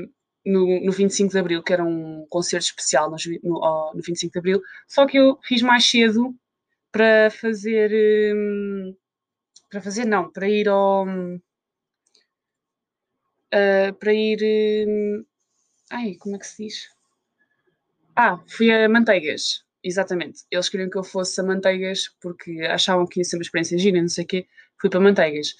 no, no 25 de Abril, que era um concerto especial no, no, no 25 de Abril, só que eu fiz mais cedo para fazer. Um, para fazer, não, para ir ao. Uh, para ir. Um, ai, como é que se diz? Ah, fui a Manteigas, exatamente. Eles queriam que eu fosse a Manteigas porque achavam que ia ser uma experiência gira, não sei o quê. Fui para Manteigas.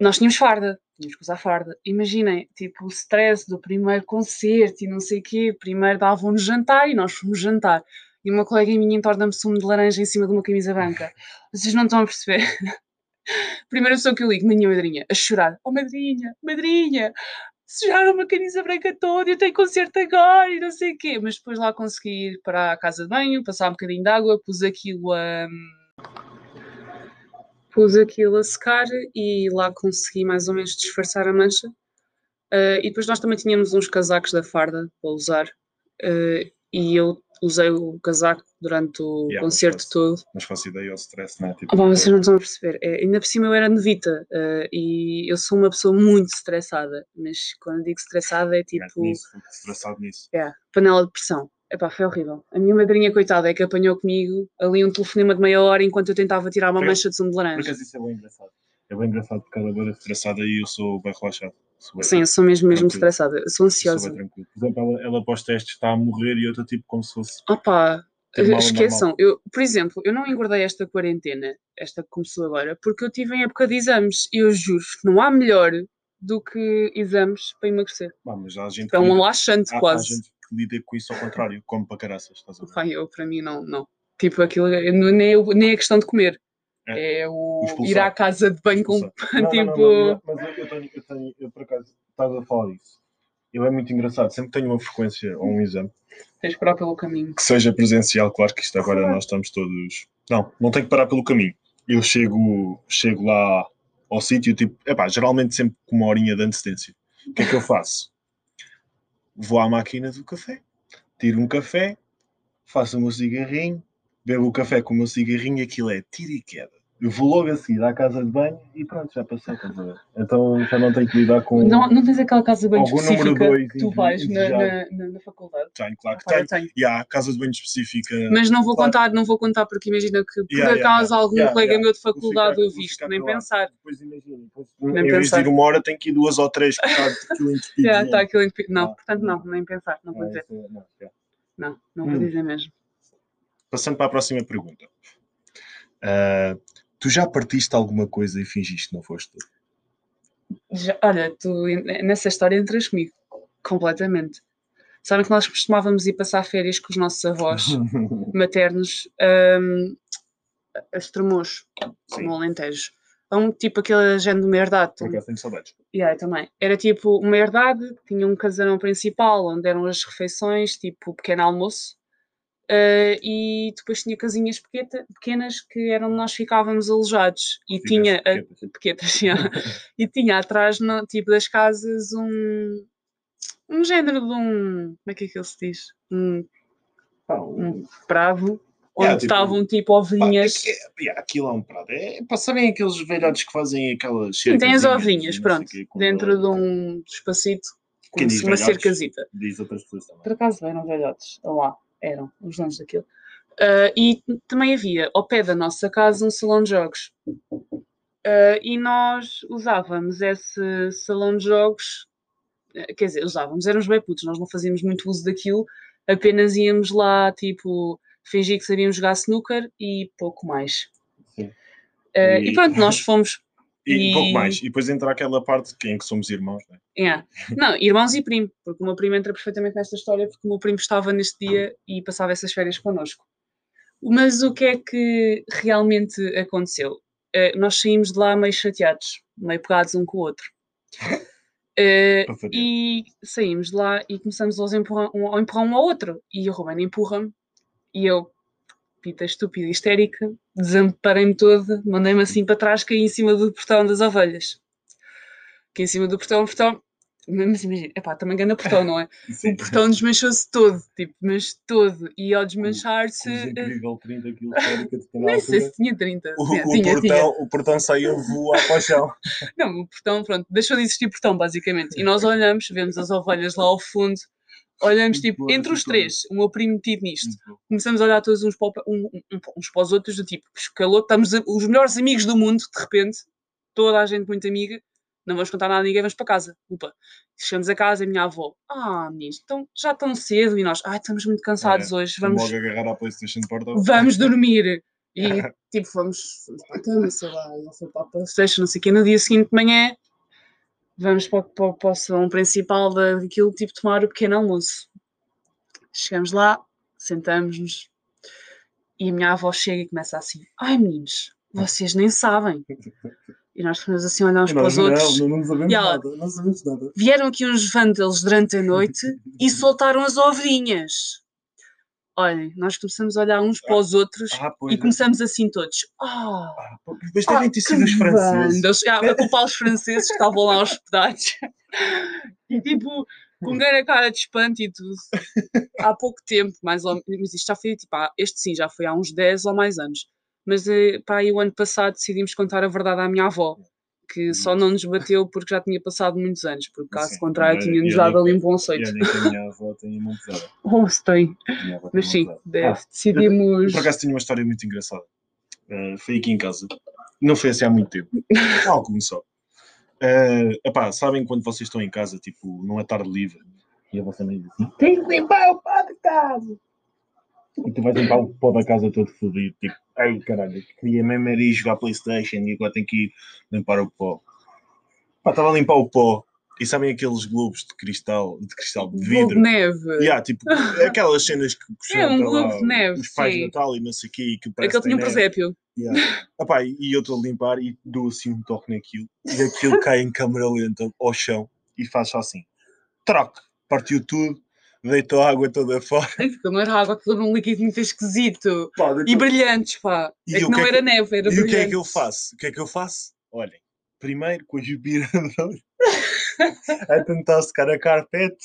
Nós tínhamos farda, tínhamos que usar farda. Imaginem, tipo, o stress do primeiro concerto e não sei o quê, primeiro davam-nos jantar e nós fomos jantar. E uma colega minha entorna-me sumo de laranja em cima de uma camisa branca. Vocês não estão a perceber? [LAUGHS] Primeira pessoa que eu ligo, minha madrinha, a chorar. Oh, madrinha, madrinha, sujaram uma camisa branca toda, eu tenho concerto agora e não sei o quê. Mas depois lá consegui ir para a casa de banho, passar um bocadinho de água, pus aquilo a pus aquilo a secar e lá consegui mais ou menos disfarçar a mancha. Uh, e depois nós também tínhamos uns casacos da farda para usar. Uh, e eu usei o casaco durante o yeah, concerto mas todo. Mas faço ideia ao stress, não é? Tipo, oh, vocês não estão a perceber. É, ainda por cima eu era novita uh, e eu sou uma pessoa muito estressada. Mas quando digo estressada é tipo. Nisso, estressado nisso. É, panela de pressão. Epá, foi horrível. A minha madrinha, coitada, é que apanhou comigo ali um telefonema de meia hora enquanto eu tentava tirar uma mancha de sumo de laranja. Porque isso é bem engraçado. É bem engraçado porque ela agora é estressada e eu sou bem relaxado. Sou bem Sim, eu sou mesmo, mesmo estressada. Eu sou ansiosa. Eu sou Por exemplo, ela, ela testes está a morrer e eu estou tipo como se fosse. Opa, esqueçam. Eu, por exemplo, eu não engordei esta quarentena, esta que começou agora, porque eu tive em época de exames e eu juro que não há melhor do que exames para emagrecer. Ah, mas há gente é um laxante quase. Há gente que lida com isso ao contrário, come para caraças, estás a ver? Pai, eu, para mim, não, não. Tipo, aquilo nem, é nem é questão de comer. É, é o ir à casa de banho com. Não, tipo. Não, não, mas eu tenho, eu tenho, eu por acaso, estás a falar disso. Eu é muito engraçado, sempre tenho uma frequência ou um exame. Tens que parar pelo caminho. Que seja presencial, claro que isto agora nós estamos todos. Não, não tenho que parar pelo caminho. Eu chego, chego lá ao sítio, tipo, epá, geralmente sempre com uma horinha de antecedência. O que é que eu faço? Vou à máquina do café, tiro um café, faço o meu cigarrinho, bebo o café com o meu cigarrinho, aquilo é tiro e queda. Eu vou logo a seguir à casa de banho e pronto, já passou, estás a ver? Então já não tenho que lidar com. Não, não tens aquela casa de banho específica dois, que tu vais na, na, na, faculdade? Tenho, claro que tenho. tenho. E há casa de banho específica. Mas não vou claro. contar, não vou contar porque imagina que por yeah, acaso yeah, algum yeah, colega meu de faculdade eu visto, nem pensar. Depois imagina, depois, nem em vez de ir uma hora tenho que ir duas ou três, porque está aquilo entupido. [LAUGHS] Yeah, está aquilo entupido. Não, portanto não, nem pensar, não vou ah, dizer. É, não, não vou hum. dizer mesmo. Passando para a próxima pergunta. Uh, Tu já partiste alguma coisa e fingiste que não foste tu? Já, olha, tu nessa história entras comigo, completamente. Sabem que nós costumávamos ir passar férias com os nossos avós [LAUGHS] maternos um, a Estremoz, no Alentejo. Um, tipo aquele género de uma herdade. Porque eu tenho saudades. Yeah, também. Era tipo uma herdade, tinha um casarão principal onde eram as refeições, tipo pequeno almoço, Uh, e depois tinha casinhas pequeta, pequenas que eram onde nós ficávamos alojados. E tinha pequetas, [LAUGHS] pequetas e tinha atrás no, tipo das casas um um género de um como é que é que ele se diz? Um, um prado onde yeah, tipo, estavam tipo ovelhinhas pá, é, é, yeah, aquilo é um prado. É, passarem aqueles velhotes que fazem aquelas Sim, tem as ovelhinhas, pronto. dentro de um espacito com uma cercazita diz outras pessoas também. Por acaso eram velhotes, lá eram os donos daquilo. Uh, e também havia ao pé da nossa casa um salão de jogos. Uh, e nós usávamos esse salão de jogos, uh, quer dizer, usávamos, éramos bem putos, nós não fazíamos muito uso daquilo, apenas íamos lá, tipo, fingir que sabíamos jogar snooker e pouco mais. Sim. E... e pronto, nós fomos e, e, pouco mais. E depois entra aquela parte que, em que somos irmãos, não é? Yeah. Não, irmãos e primo, porque o meu primo entra perfeitamente nesta história, porque o meu primo estava neste dia e passava essas férias connosco. Mas o que é que realmente aconteceu? Uh, nós saímos de lá meio chateados, meio pegados um com o outro. [LAUGHS] Uh, e saímos de lá e começamos a empurrar um, a empurrar um ao outro. E o Ruben empurra-me e eu, pita estúpida, histérica, desamparei-me toda, mandei-me assim para trás, caí em cima do portão das ovelhas. Caí em cima do portão, o portão. Mas imagina, epá, também ganha portão, não é? [LAUGHS] Sim. O portão desmanchou-se todo, tipo, mas todo. E ao desmanchar-se. incrível 30 kg Nem sei se tinha 30. O, o, tinha, portão, tinha. o portão saiu voar para o chão. [LAUGHS] Não, o portão, pronto, deixou de existir portão, basicamente. E nós [LAUGHS] olhamos, vemos as ovelhas lá ao fundo, olhamos tipo, entre os três, o meu primo metido nisto, começamos a olhar todos uns para, um, um, uns para os outros, do tipo, escalou, estamos a, os melhores amigos do mundo, de repente, toda a gente muito amiga, não vamos contar nada a ninguém, vamos para casa. Upa. Chegamos a casa e a minha avó, ah, meninos, então já tão cedo e nós, ai, estamos muito cansados é, hoje, vamos. Logo agarrar a PlayStation de porta. Vamos dormir. [LAUGHS] E tipo, fomos, para a cama, sei lá, ele foi para a Playstation, não sei o quê. No dia seguinte de manhã, vamos para, para, para o salão principal daquilo, tipo, tomar o pequeno almoço. Chegamos lá, sentamos-nos e a minha avó chega e começa assim: Ai meninos, vocês nem sabem. E nós ficamos assim a olhar uns para os outros. Não, não, sabemos ela, nada, não sabemos nada. Vieram aqui uns vândalos durante a noite e soltaram as ovelhinhas. Olhem, nós começamos a olhar uns para os outros ah, e é. começamos assim todos. Oh, ah, mas devem ter sido os franceses. Ah, a culpar os franceses que estavam lá hospedados. e tipo, com grande cara de espanto e tudo. Há pouco tempo, mais ou menos, mas isto já foi tipo, este sim, já foi há uns 10 ou mais anos mas eh, pá, aí o ano passado decidimos contar a verdade à minha avó, que só não nos bateu porque já tinha passado muitos anos, porque caso sim, contrário tinha-nos dado ali um bom que a minha avó tem uma pesada. Oh, se tem. Mas sim, deve, ah, decidimos. Por acaso tinha uma história muito engraçada. Uh, foi aqui em casa. Não foi assim há muito tempo. [LAUGHS] Mal começou. Uh, epá, sabem quando vocês estão em casa, tipo, numa tarde livre, e a vossa mãe diz assim: tem que limpar o pó de casa. E tu vais limpar o pó da casa todo fodido, tipo, ai caralho, queria mesmo ir jogar Playstation e agora tenho que ir limpar o pó. Pá, estava a limpar o pó e sabem aqueles globos de cristal, de cristal de vidro? Globo de neve. Yeah, tipo, [LAUGHS] aquelas cenas que É um globo lá, de neve. Os pais sim. de Natal e não sei o quê. Que Aquele tinha um presépio. Yeah. [LAUGHS] Epá, e eu estou a limpar e dou assim um toque naquilo e aquilo cai em câmera lenta ao chão e faz só assim. Troque, partiu tudo deitou a água toda fora. Porque não era água, aquilo era um líquido muito esquisito. Pá, e brilhantes, pá. E é que não que é era neve, era E brilhante. o que é que eu faço? O que é que eu faço? Olhem, primeiro com a aspirador [LAUGHS] a tentar secar a carpete,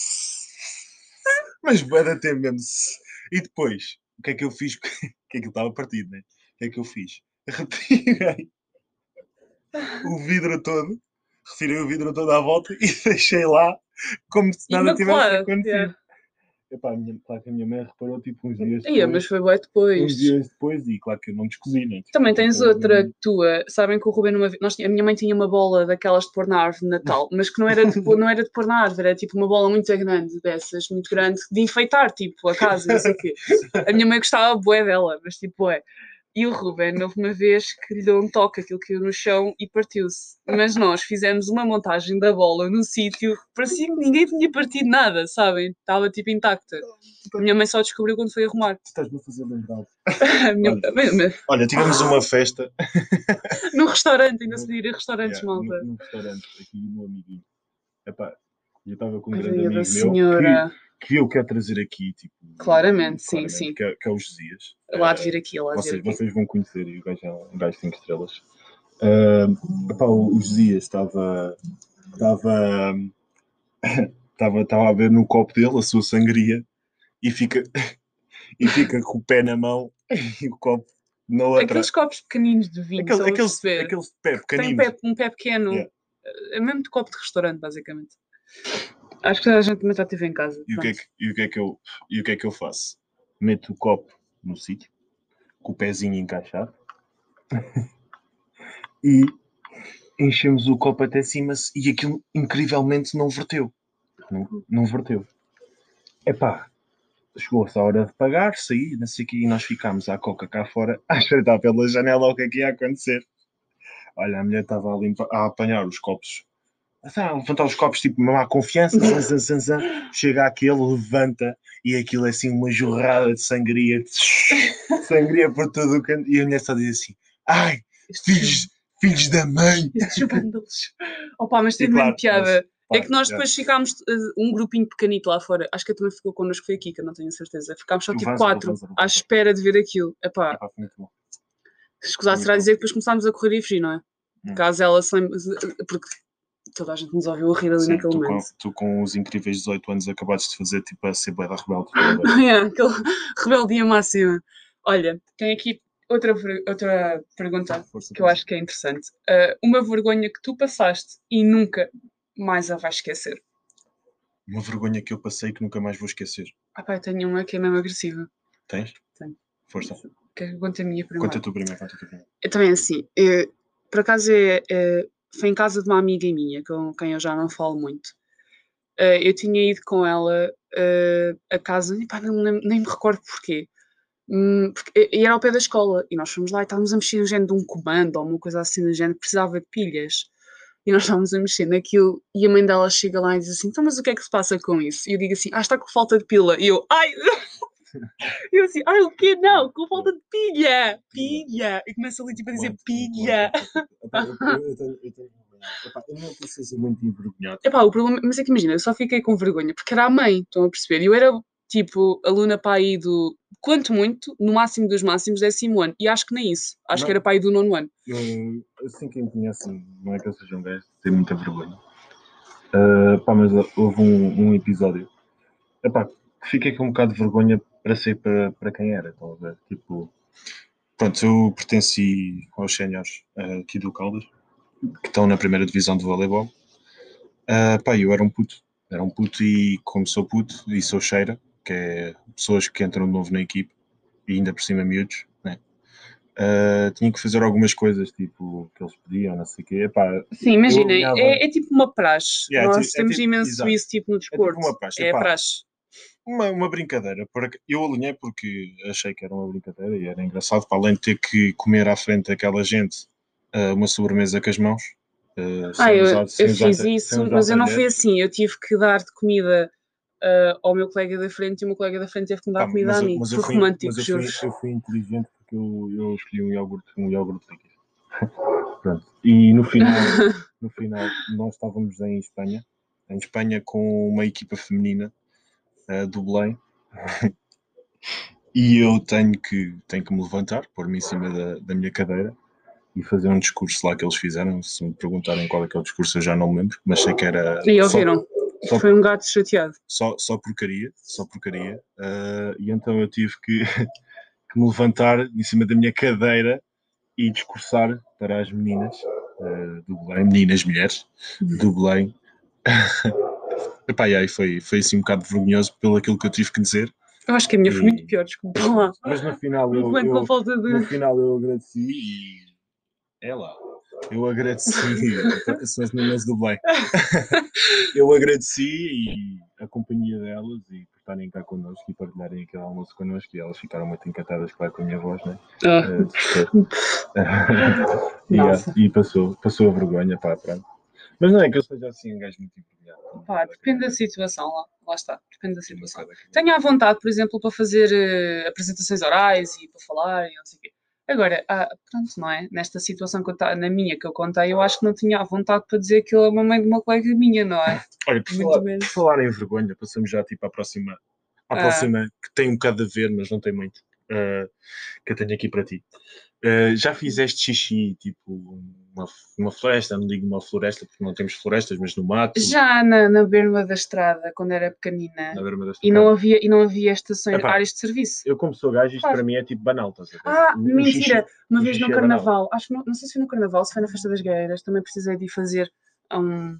mas vai dar tempo mesmo. E depois, o que é que eu fiz? [LAUGHS] que aquilo estava partido, né? O que é que eu fiz? Retirei o vidro todo, retirei o vidro todo à volta e [LAUGHS] deixei lá como se nada tivesse acontecido. Yeah. Epá, a minha, claro que a minha mãe reparou tipo uns dias depois. Ia, mas foi bem depois. Uns dias depois e claro que eu não descozi, né? Tipo, Também tens outra tua. Sabem que o Ruben uma. Nós, a minha mãe tinha uma bola daquelas de pôr na árvore de Natal, mas que não era de, não era de pôr na árvore, era tipo uma bola muito grande dessas, muito grande, de enfeitar tipo a casa, não sei o quê. A minha mãe gostava bué dela, mas tipo, é. E o Ruben, houve uma vez que lhe deu um toque, aquilo caiu no chão e partiu-se. Mas nós fizemos uma montagem da bola no sítio, parecia que ninguém tinha partido nada, sabem? Estava tipo intacta. A minha mãe só descobriu quando foi arrumar. Estás-me a fazer lembrar. [LAUGHS] minha... olha, olha, tivemos uma festa. [LAUGHS] num restaurante, ainda se diria restaurantes, yeah, malta. Num, restaurante, aqui no Amiguinho. Epá, eu estava com um grande amigo meu. Senhora. Que que eu quero trazer aqui, tipo. Claramente, sim, sim. Que, é, que é o Josias. Lá de vir aqui, lá de vocês, vir aqui. Vocês vão conhecer, e o gajo é um gajo de 5 estrelas. Uh, epá, o Josias estava. Estava. [LAUGHS] Estava, estava a ver no copo dele a sua sangria e fica, [LAUGHS] e fica com o pé na mão e o copo na outra. Aqueles copos pequeninos de vinho. Aquele, aqueles, aqueles de pé pequeninos. Tem um pé, um pé pequeno. Yeah. É mesmo de copo de restaurante, basicamente. Acho que a gente também já esteve em casa. E o, que é que, e, o que é que eu, e o que é que eu faço? Meto o copo no sítio, com o pezinho encaixado, [LAUGHS] e enchemos o copo até cima e aquilo incrivelmente não verteu. Não, não verteu. Epá, chegou-se a hora de pagar, sair, não sei o que, e nós ficámos à coca cá fora [LAUGHS] a espreitar pela janela o que é que ia acontecer. Olha, a mulher estava a, a apanhar os copos a levantar os copos, tipo, uma má confiança, zan, zan, zan, chega aquele, levanta e aquilo é assim uma jorrada de sangria, de [LAUGHS] sangria por todo o canto, e a mulher só diz assim: Ai, filhos, filhos da mãe! Estes Opa, mas teve claro, piada. Mas, é que nós depois ficámos uh, um grupinho pequenito lá fora. Acho que também ficou connosco, foi aqui, que eu não tenho certeza. Ficámos só tipo quatro à espera de ver aquilo. Epá, Epá escusado será dizer que depois começámos a correr e fugir, não é? Hum. Caso ela se lembre, porque toda a gente nos ouviu a rir ali Sim, naquele tu momento. Com, tu com os incríveis 18 anos acabaste de fazer tipo a ser da rebelde. [LAUGHS] é, aquele rebeldia máxima. Olha, tem aqui outra, outra pergunta Força que eu acho que é interessante. Uh, uma vergonha que tu passaste e nunca mais a vais esquecer. Uma vergonha que eu passei que nunca mais vou esquecer. Ah pá, eu tenho uma que é mesmo agressiva. Tens? Tenho. Força. Conta a minha primeiro. Conta tu primeiro, conta tu primeiro. Eu também assim, eu, por acaso é, é foi em casa de uma amiga minha, com quem eu já não falo muito. Uh, eu tinha ido com ela uh, a casa, pá, nem, nem, nem, me recordo porquê, Hum, porque, e era ao pé da escola, e nós fomos lá e estávamos a mexer no género de um comando ou uma coisa assim no género, precisava de pilhas. E nós estávamos a mexer naquilo e a mãe dela chega lá e diz assim: então, mas o que é que se passa com isso? E eu digo assim: ah, está com falta de pila. E eu, ai! E eu assim, ai, o quê? Não, com falta de pilha! Pilha! E começa ali tipo a dizer pilha! Eu não preciso muito envergonhado. Epá, o problema, mas é que imagina, eu só fiquei com vergonha porque era a mãe, estão a perceber? Eu era tipo aluna para aí do, quanto muito, no máximo dos máximos, décimo ano. E acho que nem isso. Acho não. que era para aí do nono ano. Eu, assim, quem me conhece, não é que eu seja um gajo, tenho muita vergonha. Uh, pá, mas houve um, um episódio. Epá, fiquei com um bocado de vergonha para ser para, para quem era, estão a ver? Tipo, pronto, eu pertenci aos séniores uh, aqui do Caldas que estão na primeira divisão de voleibol. Uh, pá, eu era um puto, era um puto e como sou puto e sou cheira, que é pessoas que entram de novo na equipe e ainda por cima miúdos, né? Uh, tinha que fazer algumas coisas tipo que eles pediam, não sei o quê. Epá, Sim, alinhava... é, é, tipo uma praxe. Yeah, é Nós tipo, temos é tipo, imenso exato. isso tipo no desporto. É tipo uma praxe. É praxe. Uma, uma brincadeira. Eu alinhei porque achei que era uma brincadeira e era engraçado, para além de ter que comer à frente daquela gente uh, uma sobremesa com as mãos. Uh, ah, eu, usar, eu fiz isso, mas eu não fui assim. Eu tive que dar de comida uh, ao meu colega da frente e o meu colega da frente teve que me dar comida mas, a mim. Mas Foi romântico, mas eu fui, eu fui, inteligente porque eu, eu escolhi um iogurte, um iogurte líquido. [LAUGHS] Pronto. E no final, [LAUGHS] no final, nós estávamos em Espanha, em Espanha com uma equipa feminina uh, do Belém. e eu tenho que, tenho que me levantar, pôr-me em cima da, da minha cadeira e fazer um discurso lá que eles fizeram. Se me perguntarem qual é que é o discurso, eu já não me lembro, mas sei que era. E ouviram? Só, Foi um gato chateado. Só, só porcaria, só porcaria. Uh, e então eu tive que, [LAUGHS] que, me levantar em cima da minha cadeira e discursar para as meninas uh, do Belém, meninas, mulheres do Belém. [LAUGHS] Epá, e aí foi, foi assim um bocado vergonhoso pelo aquilo que eu tive que dizer. Eu acho que a minha e... foi muito pior, desculpa lá. Mas no final eu, eu, de... no final eu agradeci e é lá. Eu agradeci, [LAUGHS] as meninas do bem. [LAUGHS] eu agradeci e a companhia delas e por estarem cá connosco e partilharem aquele almoço connosco e elas ficaram muito encantadas, claro, com a minha voz, né? Ah. [LAUGHS] e, e, passou, passou a vergonha, pá, pronto. Mas não é que eu seja assim um gajo muito envergonhado. Pá, depende da situação, lá, lá está, depende da situação. Tenho à vontade, por exemplo, para fazer uh, apresentações orais e para falar e não sei o quê. Agora, ah, pronto, não é? Nesta situação que eu na minha que eu contei, eu acho que não tinha a vontade para dizer que ele é uma mãe de uma colega minha, não é? [LAUGHS] Olha, por, falar, por falar, em vergonha, passamos já tipo à próxima, à ah. próxima que tem um bocado a ver, mas não tem muito, uh, que eu tenho aqui para ti. Uh, já fizeste xixi, tipo, uma, uma floresta, não digo uma floresta porque não temos florestas, mas no mato. Já na, na berma da estrada, quando era pequenina. Na berma da estrada. E não havia, e não havia estações, Epá, áreas de serviço. Eu, como sou gajo, isto claro. para mim é tipo banal. Estás ah, o mentira. Xixi, uma vez no é carnaval, acho que não, não sei se foi no carnaval, se foi na festa das guerreiras, também precisei de ir fazer a um,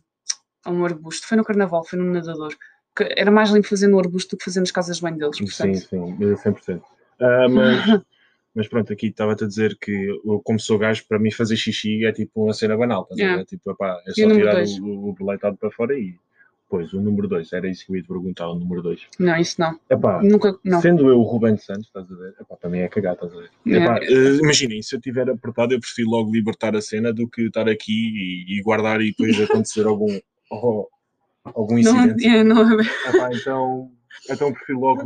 a um arbusto. Foi no carnaval, foi no nadador. Era mais limpo fazer no arbusto do que fazer nas casas de banho deles. Portanto. Sim, sim, 100%. Uh, ah, mas. [LAUGHS] Mas pronto, aqui estava-te a dizer que eu, como sou gajo, para mim fazer xixi é tipo uma cena banal, É tipo, epá, é só tirar o, o deleitado para fora e. Pois, o número 2, era isso que eu ia te perguntar, o número 2. Não, isso não. Epá, Nunca, não. Sendo eu o Rubem Santos, estás a ver? Epá, para mim é cagar, estás a ver? Epá, uh, imaginem, se eu estiver apertado, eu prefiro logo libertar a cena do que estar aqui e, e guardar e depois [LAUGHS] acontecer algum, oh, algum incidente. Não, é, não é. Epá, então então prefiro logo.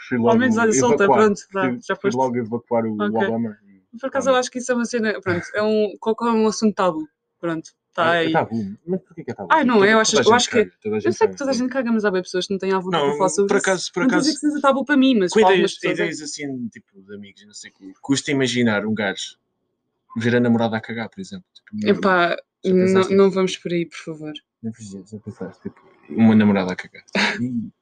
Prefiro logo Ao menos, olha, solta, pronto, já foste. logo evacuar o, okay. Obama. Por acaso eu acho que isso é uma cena. Pronto, é um. Qual é um assunto tabu? Pronto. Tá é, aí. É tabu. Mas porquê que é tabu? Ah, não, eu acho, eu acho que. Eu sei que toda a gente caga, mas há bem pessoas que não têm a vontade não, de falar sobre por acaso, isso. Por acaso. Não dizer que seja tabu para mim, mas. Com ideias, ideias assim, tipo, de amigos, não sei o quê. Custa imaginar um gajo ver a namorada a cagar, por exemplo. Tipo, Epá, não, não vamos por aí, por favor. Não já pensaste, tipo, uma namorada a cagar. [LAUGHS]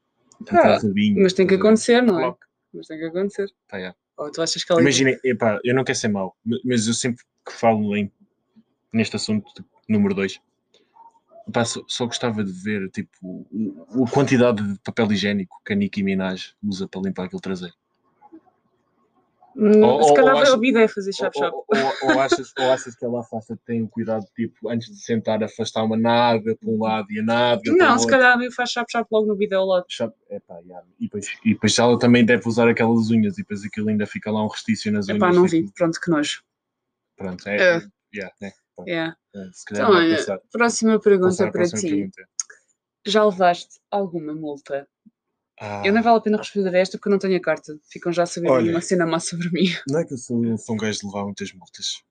Ah, mas tem que acontecer, não é? Mas tem que acontecer. Tá, yeah. Ou tu achas que ela... Imagina, epá, eu não quero ser mau, mas eu sempre que falo em, neste assunto número 2, só, só, gostava de ver tipo, a quantidade de papel higiênico que a Nicki Minaj usa para limpar aquele traseiro. Hum, ou, se calhar a ideia fazer chap-chap. Ou, ou, ou, achas, ou achas que ela afasta, tem o cuidado, tipo, antes de sentar, afastar uma nádega para um lado e a nádega Não, se calhar faz chap-chap logo no vídeo ao lado. Chap, epá, yeah. e, depois, e depois ela também deve usar aquelas unhas e depois aquilo ainda fica lá um restício nas unhas. Epá, não vi, pronto, que nojo. Pronto, é. é. Yeah, é, yeah. É, então, olha, próxima pergunta para ti. Pergunta. Já levaste alguma multa ah. Eu não vale a pena responder a esta porque eu não tenho a carta. Ficam já a saber Olha, uma cena má sobre mim. Não é que eu sou, sou um gajo de levar muitas multas,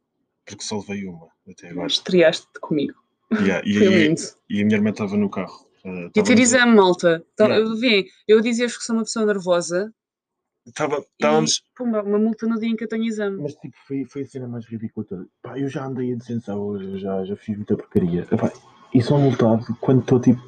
porque só levei uma até agora. Estreaste comigo. Yeah, e. [LAUGHS] E, e a minha irmã estava no carro. Uh, e ter exame, malta. Então, yeah. Vê, eu dizia-vos que sou uma pessoa nervosa. Estávamos. Pumba, uma multa no dia em que eu tenho exame. Mas tipo, foi, foi a cena mais ridícula. Pá, eu já andei a descensão hoje, já, já fiz muita porcaria. Pá, e sou multado quando estou tipo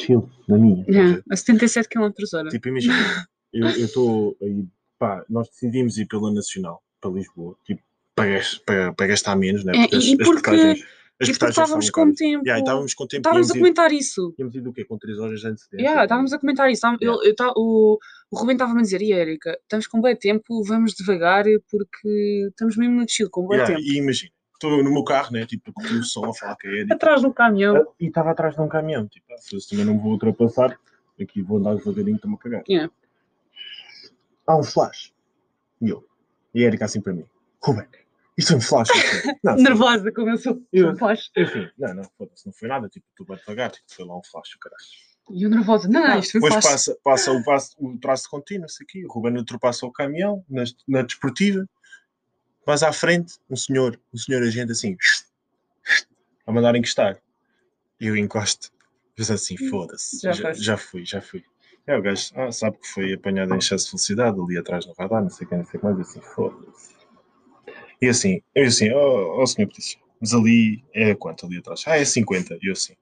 chill, na minha. Yeah, a 77 km hora. Tipo, imagina, eu estou aí, pá, nós decidimos ir pela Nacional, para Lisboa, tipo, para, para, para gastar menos, né? É, porque é, as, e porque, as as e porque estávamos com tempo. Yeah, estávamos com tempo. Estávamos a comentar isso. Tínhamos ido o quê? Com 3 horas de antecedência? Yeah, estávamos a comentar isso. Yeah. Eu, eu, tá, o, o Rubem estava-me a dizer, e Érica, estamos com bem tempo, vamos devagar, porque estamos mesmo no chill, com bem yeah, tempo. E imagina, estou no meu carro, né? Tipo, com o som a falar que é. Atrás do caminhão. Ah, e estava atrás de um caminhão. Tipo, se também não vou ultrapassar, aqui vou andar devagarinho, estou-me a cagar. Yeah. Há um flash. E eu. E a Erika assim para mim. Ruben, isso é um flash. [LAUGHS] Não, Nervosa como eu sou. Eu, um flash. Enfim, não, não, não foi nada. Tipo, tu vai devagar. Tipo, foi lá um flash, o caralho. E eu nervosa, não, não, isto foi Depois flash. passa, passa o, passo, o traço contínuo, isso aqui. O Ruben ultrapassa o caminhão na, na desportiva mas à frente, um senhor, um senhor agente assim, [LAUGHS] a mandar encostar. E eu encosto. Fiz assim, foda-se. Já, já, já, fui, já fui. É, o gajo ah, sabe que foi apanhado em excesso de velocidade ali atrás no radar, não sei o que, não sei o que mais, assim, foda-se. E assim, eu assim, oh, oh senhor polícia, mas ali é quanto ali atrás? Ah, é 50. E eu assim,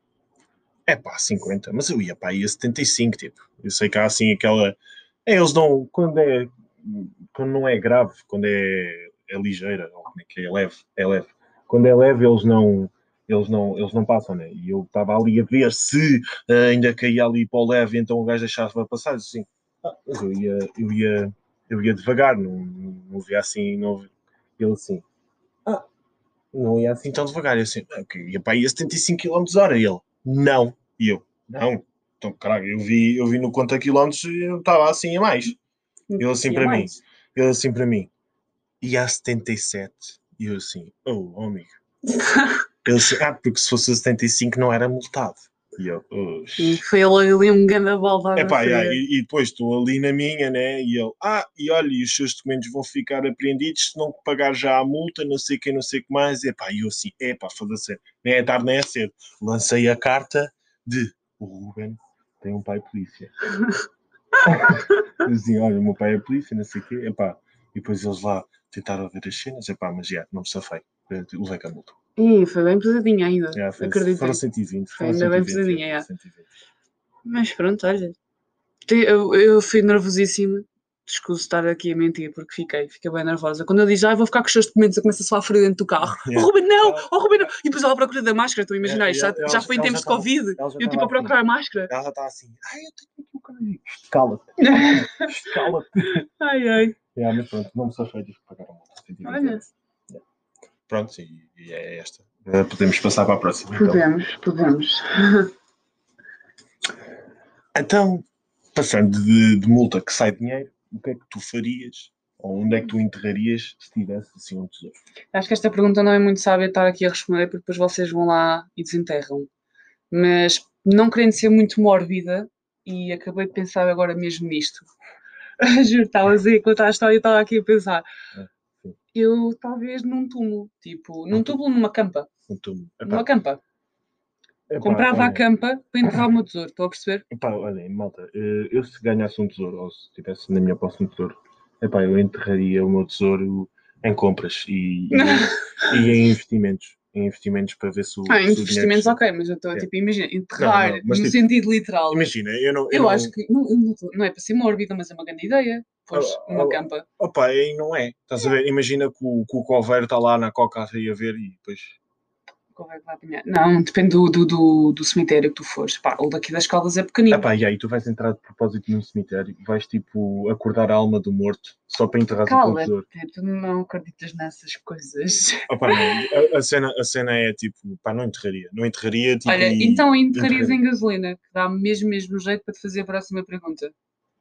é pá, 50, mas eu ia para aí a 75, tipo. Eu sei que há assim aquela. É, eles dão, quando é. Quando não é grave, quando é é ligeira, ou como é que é, é leve, é leve. Quando é leve, eles não, eles não, eles não passam, né? E eu estava ali a ver se uh, ainda caía ali para o leve, então o gajo deixava passar, assim, ah, mas eu ia, eu ia, eu ia devagar, não, não via assim, não ele assim, ah, não ia assim tão devagar, eu assim, okay, ia para aí a 75 km hora, ele, não, e eu, não, então caralho, eu vi, eu vi no conta quilómetros e eu estava assim a mais, ele assim para mim, ele assim para mim, e há 77. E eu assim, oh, oh amigo. [LAUGHS] Ele assim, ah, porque se fosse 75 não era multado. E eu, oh, foi ele ali um grande balda. Epá, yeah, e, e depois estou ali na minha, né? E ele, ah, e olha, e os seus documentos vão ficar apreendidos se não pagar já a multa, não sei o que, não sei o que mais. Epá, e eu assim, epá, foda-se, nem é tarde nem é cedo. Lancei a carta de o Ruben tem um pai polícia. [LAUGHS] assim, olha, o meu pai é polícia, não sei o quê, epá. E depois eles lá tentaram ver as cenas, epá, mas já, não me safei. Levei com a multa. Ih, foi bem pesadinha ainda. Yeah, foi, acredito. Foram 120. Foi ainda 120, bem pesadinha, é. Mas pronto, olha. Eu, eu fui nervosíssima. Desculpe estar aqui a mentir, porque fiquei, fiquei bem nervosa. Quando eu disse, ah, vou ficar com os seus documentos, eu começo a sofrer frio dentro do carro. Yeah. [LAUGHS] Oh, Ruben, não! Oh, Ruben, não! E depois ela procura da máscara, estou a imaginar, yeah, já, já foi em tempos de Covid. Eu tipo a procurar a máscara. Ela já está assim, ai, eu tenho aqui o caralho. Escala-te. Escala-te. [LAUGHS] Ai, ai. Yeah, mas pronto, não me safei, tive que pagar a multa. Olha. Pronto, e, e, é esta. Uh, podemos passar para a próxima. Então. Podemos, então. podemos. então, passando de, de, multa que sai dinheiro, o que é que tu farias? Ou onde é que tu enterrarias se tivesse assim um tesouro? Acho que esta pergunta não é muito sábia estar aqui a responder, porque depois vocês vão lá e desenterram. Mas não querendo ser muito mórbida, e acabei de pensar agora mesmo nisto. [LAUGHS] Juro, estava a contar a história e estava aqui a pensar. É, eu talvez num túmulo, tipo, num túmulo numa campa. Um túmulo. Epá. Numa campa. Epá, Comprava olha. a campa para enterrar o meu tesouro, estou a perceber? Epá, olha, malta, eh, eu se ganhasse um tesouro, ou se estivesse na minha posse um tesouro, epá, eu enterraria o meu tesouro em compras e, e, e em [LAUGHS] investimentos em investimentos para ver se o. Ah, se investimentos, ok, mas eu estou é. tipo, imagina, enterrar não, não, no tipo, sentido literal. Imagina, eu não. Eu, eu não... acho que não, não, é para ser mórbida, mas é uma grande ideia. Pois, oh, uma oh, campa. Opa, aí não é. Estás a ver? Imagina que o, que o coveiro está lá na coca a ver e depois. É que vai apanhar? Não, depende do, do, do, do cemitério que tu fores. Pá, o daqui das Caldas é pequenino. Ah, pá, e aí tu vais entrar de propósito num cemitério e vais tipo acordar a alma do morto só para enterrar o corpo tu não acreditas nessas coisas. [LAUGHS] Ah, pá, não. A, a, cena, a cena é tipo, pá, não enterraria. Não enterraria tipo. Olha, então enterrarias em gasolina, que dá mesmo mesmo jeito para te fazer a próxima pergunta.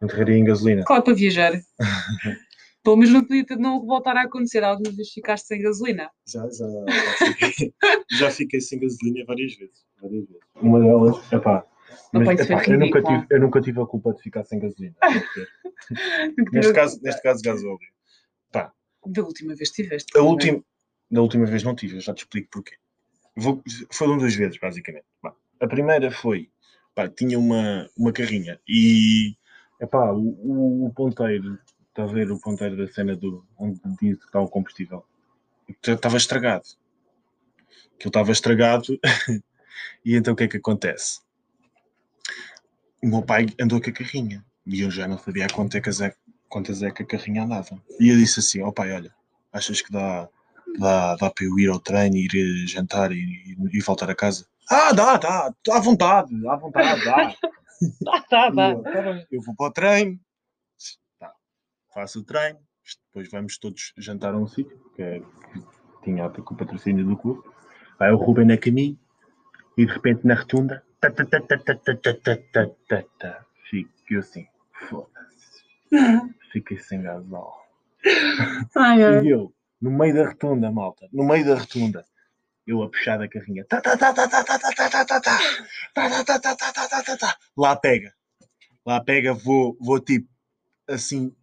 Enterraria em gasolina. Claro, para viajar. [LAUGHS] Pelo menos não podia não voltar a acontecer. Alguma vez ficaste sem gasolina? Já, já. Já fiquei, [LAUGHS] já fiquei sem gasolina várias vezes. Várias vezes. Uma delas, epá. Mas, epá, eu, nunca tive, eu nunca tive a culpa de ficar sem gasolina. [LAUGHS] neste, caso, neste caso, gasóleo. Pá. Da última vez tiveste. A última, da última vez não tive, eu já te explico porquê. Vou, foram duas vezes, basicamente. Pá. A primeira foi, pá, tinha uma, uma carrinha e epá, o, o, o ponteiro Está a ver o ponteiro da cena do, onde diz que está o combustível? Estava estragado. Aquilo estava estragado. [LAUGHS] e então o que é que acontece? O meu pai andou com a carrinha. E eu já não sabia quantas é, quantas é que a carrinha andava. E eu disse assim: Ó oh, pai, olha, achas que dá, dá, dá para eu ir ao treino, ir jantar e, e, voltar a casa? Ah, dá, dá, à vontade, à vontade, dá. [LAUGHS] dá, dá, dá. Eu, tá eu vou para o treino, faço o treino, depois vamos todos jantar a um sítio, que, é, que tinha com o patrocínio do clube. Vai o Ruben a caminho e de repente na rotunda, fico assim, foda-se, fiquei sem gasol. Ai, ai. E eu, no meio da rotunda, malta, no meio da rotunda, eu a puxar da carrinha, lá pega, lá pega, vou, vou tipo assim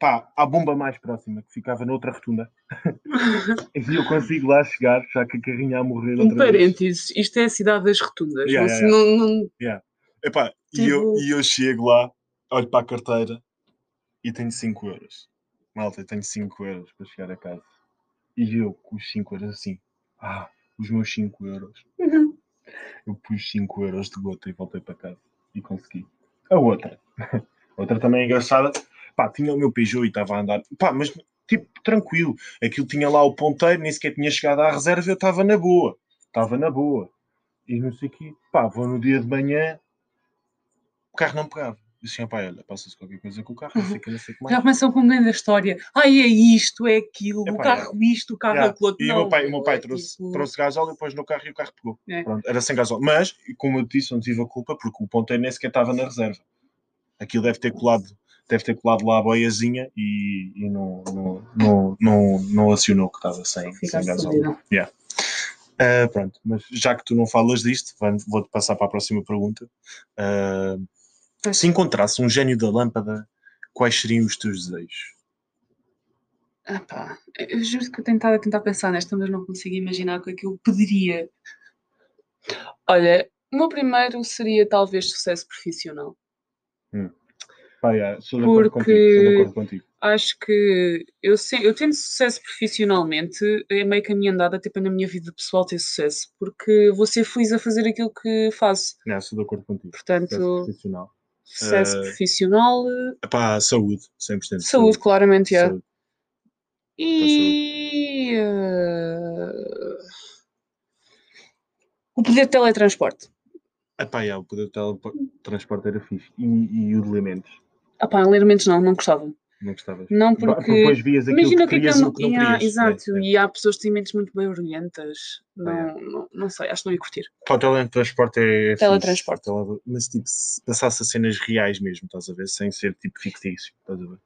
pá, à bomba mais próxima, que ficava noutra rotunda. [LAUGHS] e eu consigo lá chegar, já que a carrinha a morrer Um parênteses, isto é a cidade das rotundas. Yeah, yeah, yeah. Não, não... Yeah. Epá, tipo... e, eu, e eu chego lá, olho para a carteira e tenho 5 euros. Malta, eu tenho 5 euros para chegar a casa. E eu com os 5 euros assim, ah, os meus 5 euros. Uhum. Eu pus 5 euros de gota e voltei para casa. E consegui. A outra. [LAUGHS] outra também engraçada pá, tinha o meu Peugeot e estava a andar, pá, mas tipo, tranquilo. Aquilo tinha lá o ponteiro, nem sequer tinha chegado à reserva, eu estava na boa, estava na boa. E não sei o quê, pá, vou no dia de manhã, o carro não pegava. Disse assim, pá, olha, passa-se qualquer coisa com o carro, não sei o que, não sei o que mais. Já começam com grande história. Ai, é isto, é aquilo, o carro é. isto, o carro yeah. aquilo. E não, o meu pai, o meu pai é trouxe, tipo... trouxe gasóleo, depois no carro e o carro pegou. É. Pronto, era sem gasóleo. Mas, como eu disse, não tive a culpa, porque o ponteiro nem sequer estava na reserva. Aquilo deve ter colado deve ter colado lá a boiazinha e, e não, não, não, não, não acionou que estava sem, sem gasóleo. Yeah. Uh, pronto, mas já que tu não falas disto, vou-te passar para a próxima pergunta. Uh, se encontrasse um gênio da lâmpada, quais seriam os teus desejos? Ah pá, eu juro que eu tentava tentar pensar nesta, mas não consigo imaginar o que é que eu pediria. Olha, o meu primeiro seria talvez sucesso profissional. Hum. Pá, yeah, acordo contigo, contigo. acho que eu, eu tendo sucesso profissionalmente, é meio que a minha andada tipo, na minha vida pessoal ter sucesso, porque vou ser feliz a fazer aquilo que faço. Yeah, sou de acordo contigo. Portanto, sucesso profissional. Sucesso uh, profissional. Pá, saúde, 100%. Saúde, saúde claramente, é. Saúde. E. Uh, o poder de teletransporte. Epá, yeah, o poder de teletransporte era fixe. E, e o de elementos? Ah pá, elementos não, não gostava. Não gostavas? Não, porque. Depois vias Imagina o que é que eu não. Que não yeah, querias, exato, né? e há pessoas que têm mentes muito bem ordenhantas. Não, é. não, não sei, acho que não ia curtir. Pá, o teletransporte é. Teletransporte. Fixe. Mas tipo, se passasse a cenas reais mesmo, estás a ver? Sem ser tipo fictício, estás a ver?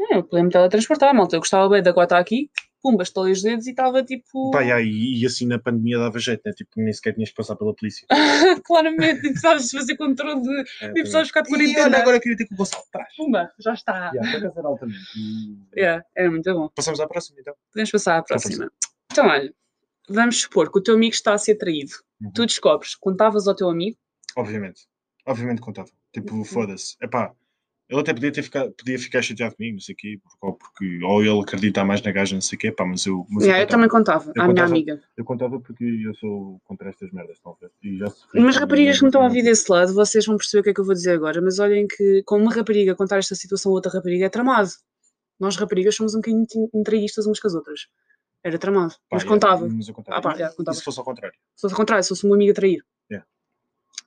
É, eu podia me teletransportar, malta. Eu gostava bem de agora estar aqui, pumba, estalei os dedos e estava tipo. Pá, e, e, assim na pandemia dava jeito, né? Tipo, nem sequer tinhas de passar pela polícia. [LAUGHS] Claramente, precisavas fazer controle de. É, precisavas ficar de quarentena. E olha, agora queria ter com o Gonçalo atrás. Pumba, já está. Yeah, para altamente. Yeah, era muito bom. Passamos à próxima então. Podemos passar à próxima. Então, olha, vamos supor que o teu amigo está a ser traído. Uhum. Tu descobres, contavas ao teu amigo? Obviamente. Obviamente contava. Tipo, uhum. foda-se. Epá, ele até podia, ter ficado, podia ficar chateado comigo, não sei o quê, porque, ou, porque, ou ele acredita mais na gaja, não sei o quê, pá, mas eu. Mas yeah, eu, eu, também contava, eu à contava, minha amiga. Eu contava porque eu sou contra estas merdas, talvez. E já mas raparigas que não estão a ouvir desse lado, vocês vão perceber o que é que eu vou dizer agora, mas olhem que, com uma rapariga contar esta situação a outra rapariga é tramado. Nós raparigas somos um bocadinho entreguistas umas com as outras. Era tramado. Pá, mas contava. Mas eu contava. Ah, pá, yeah, contava. E se fosse ao contrário? Se fosse ao contrário, se fosse um amigo a trair. Yeah.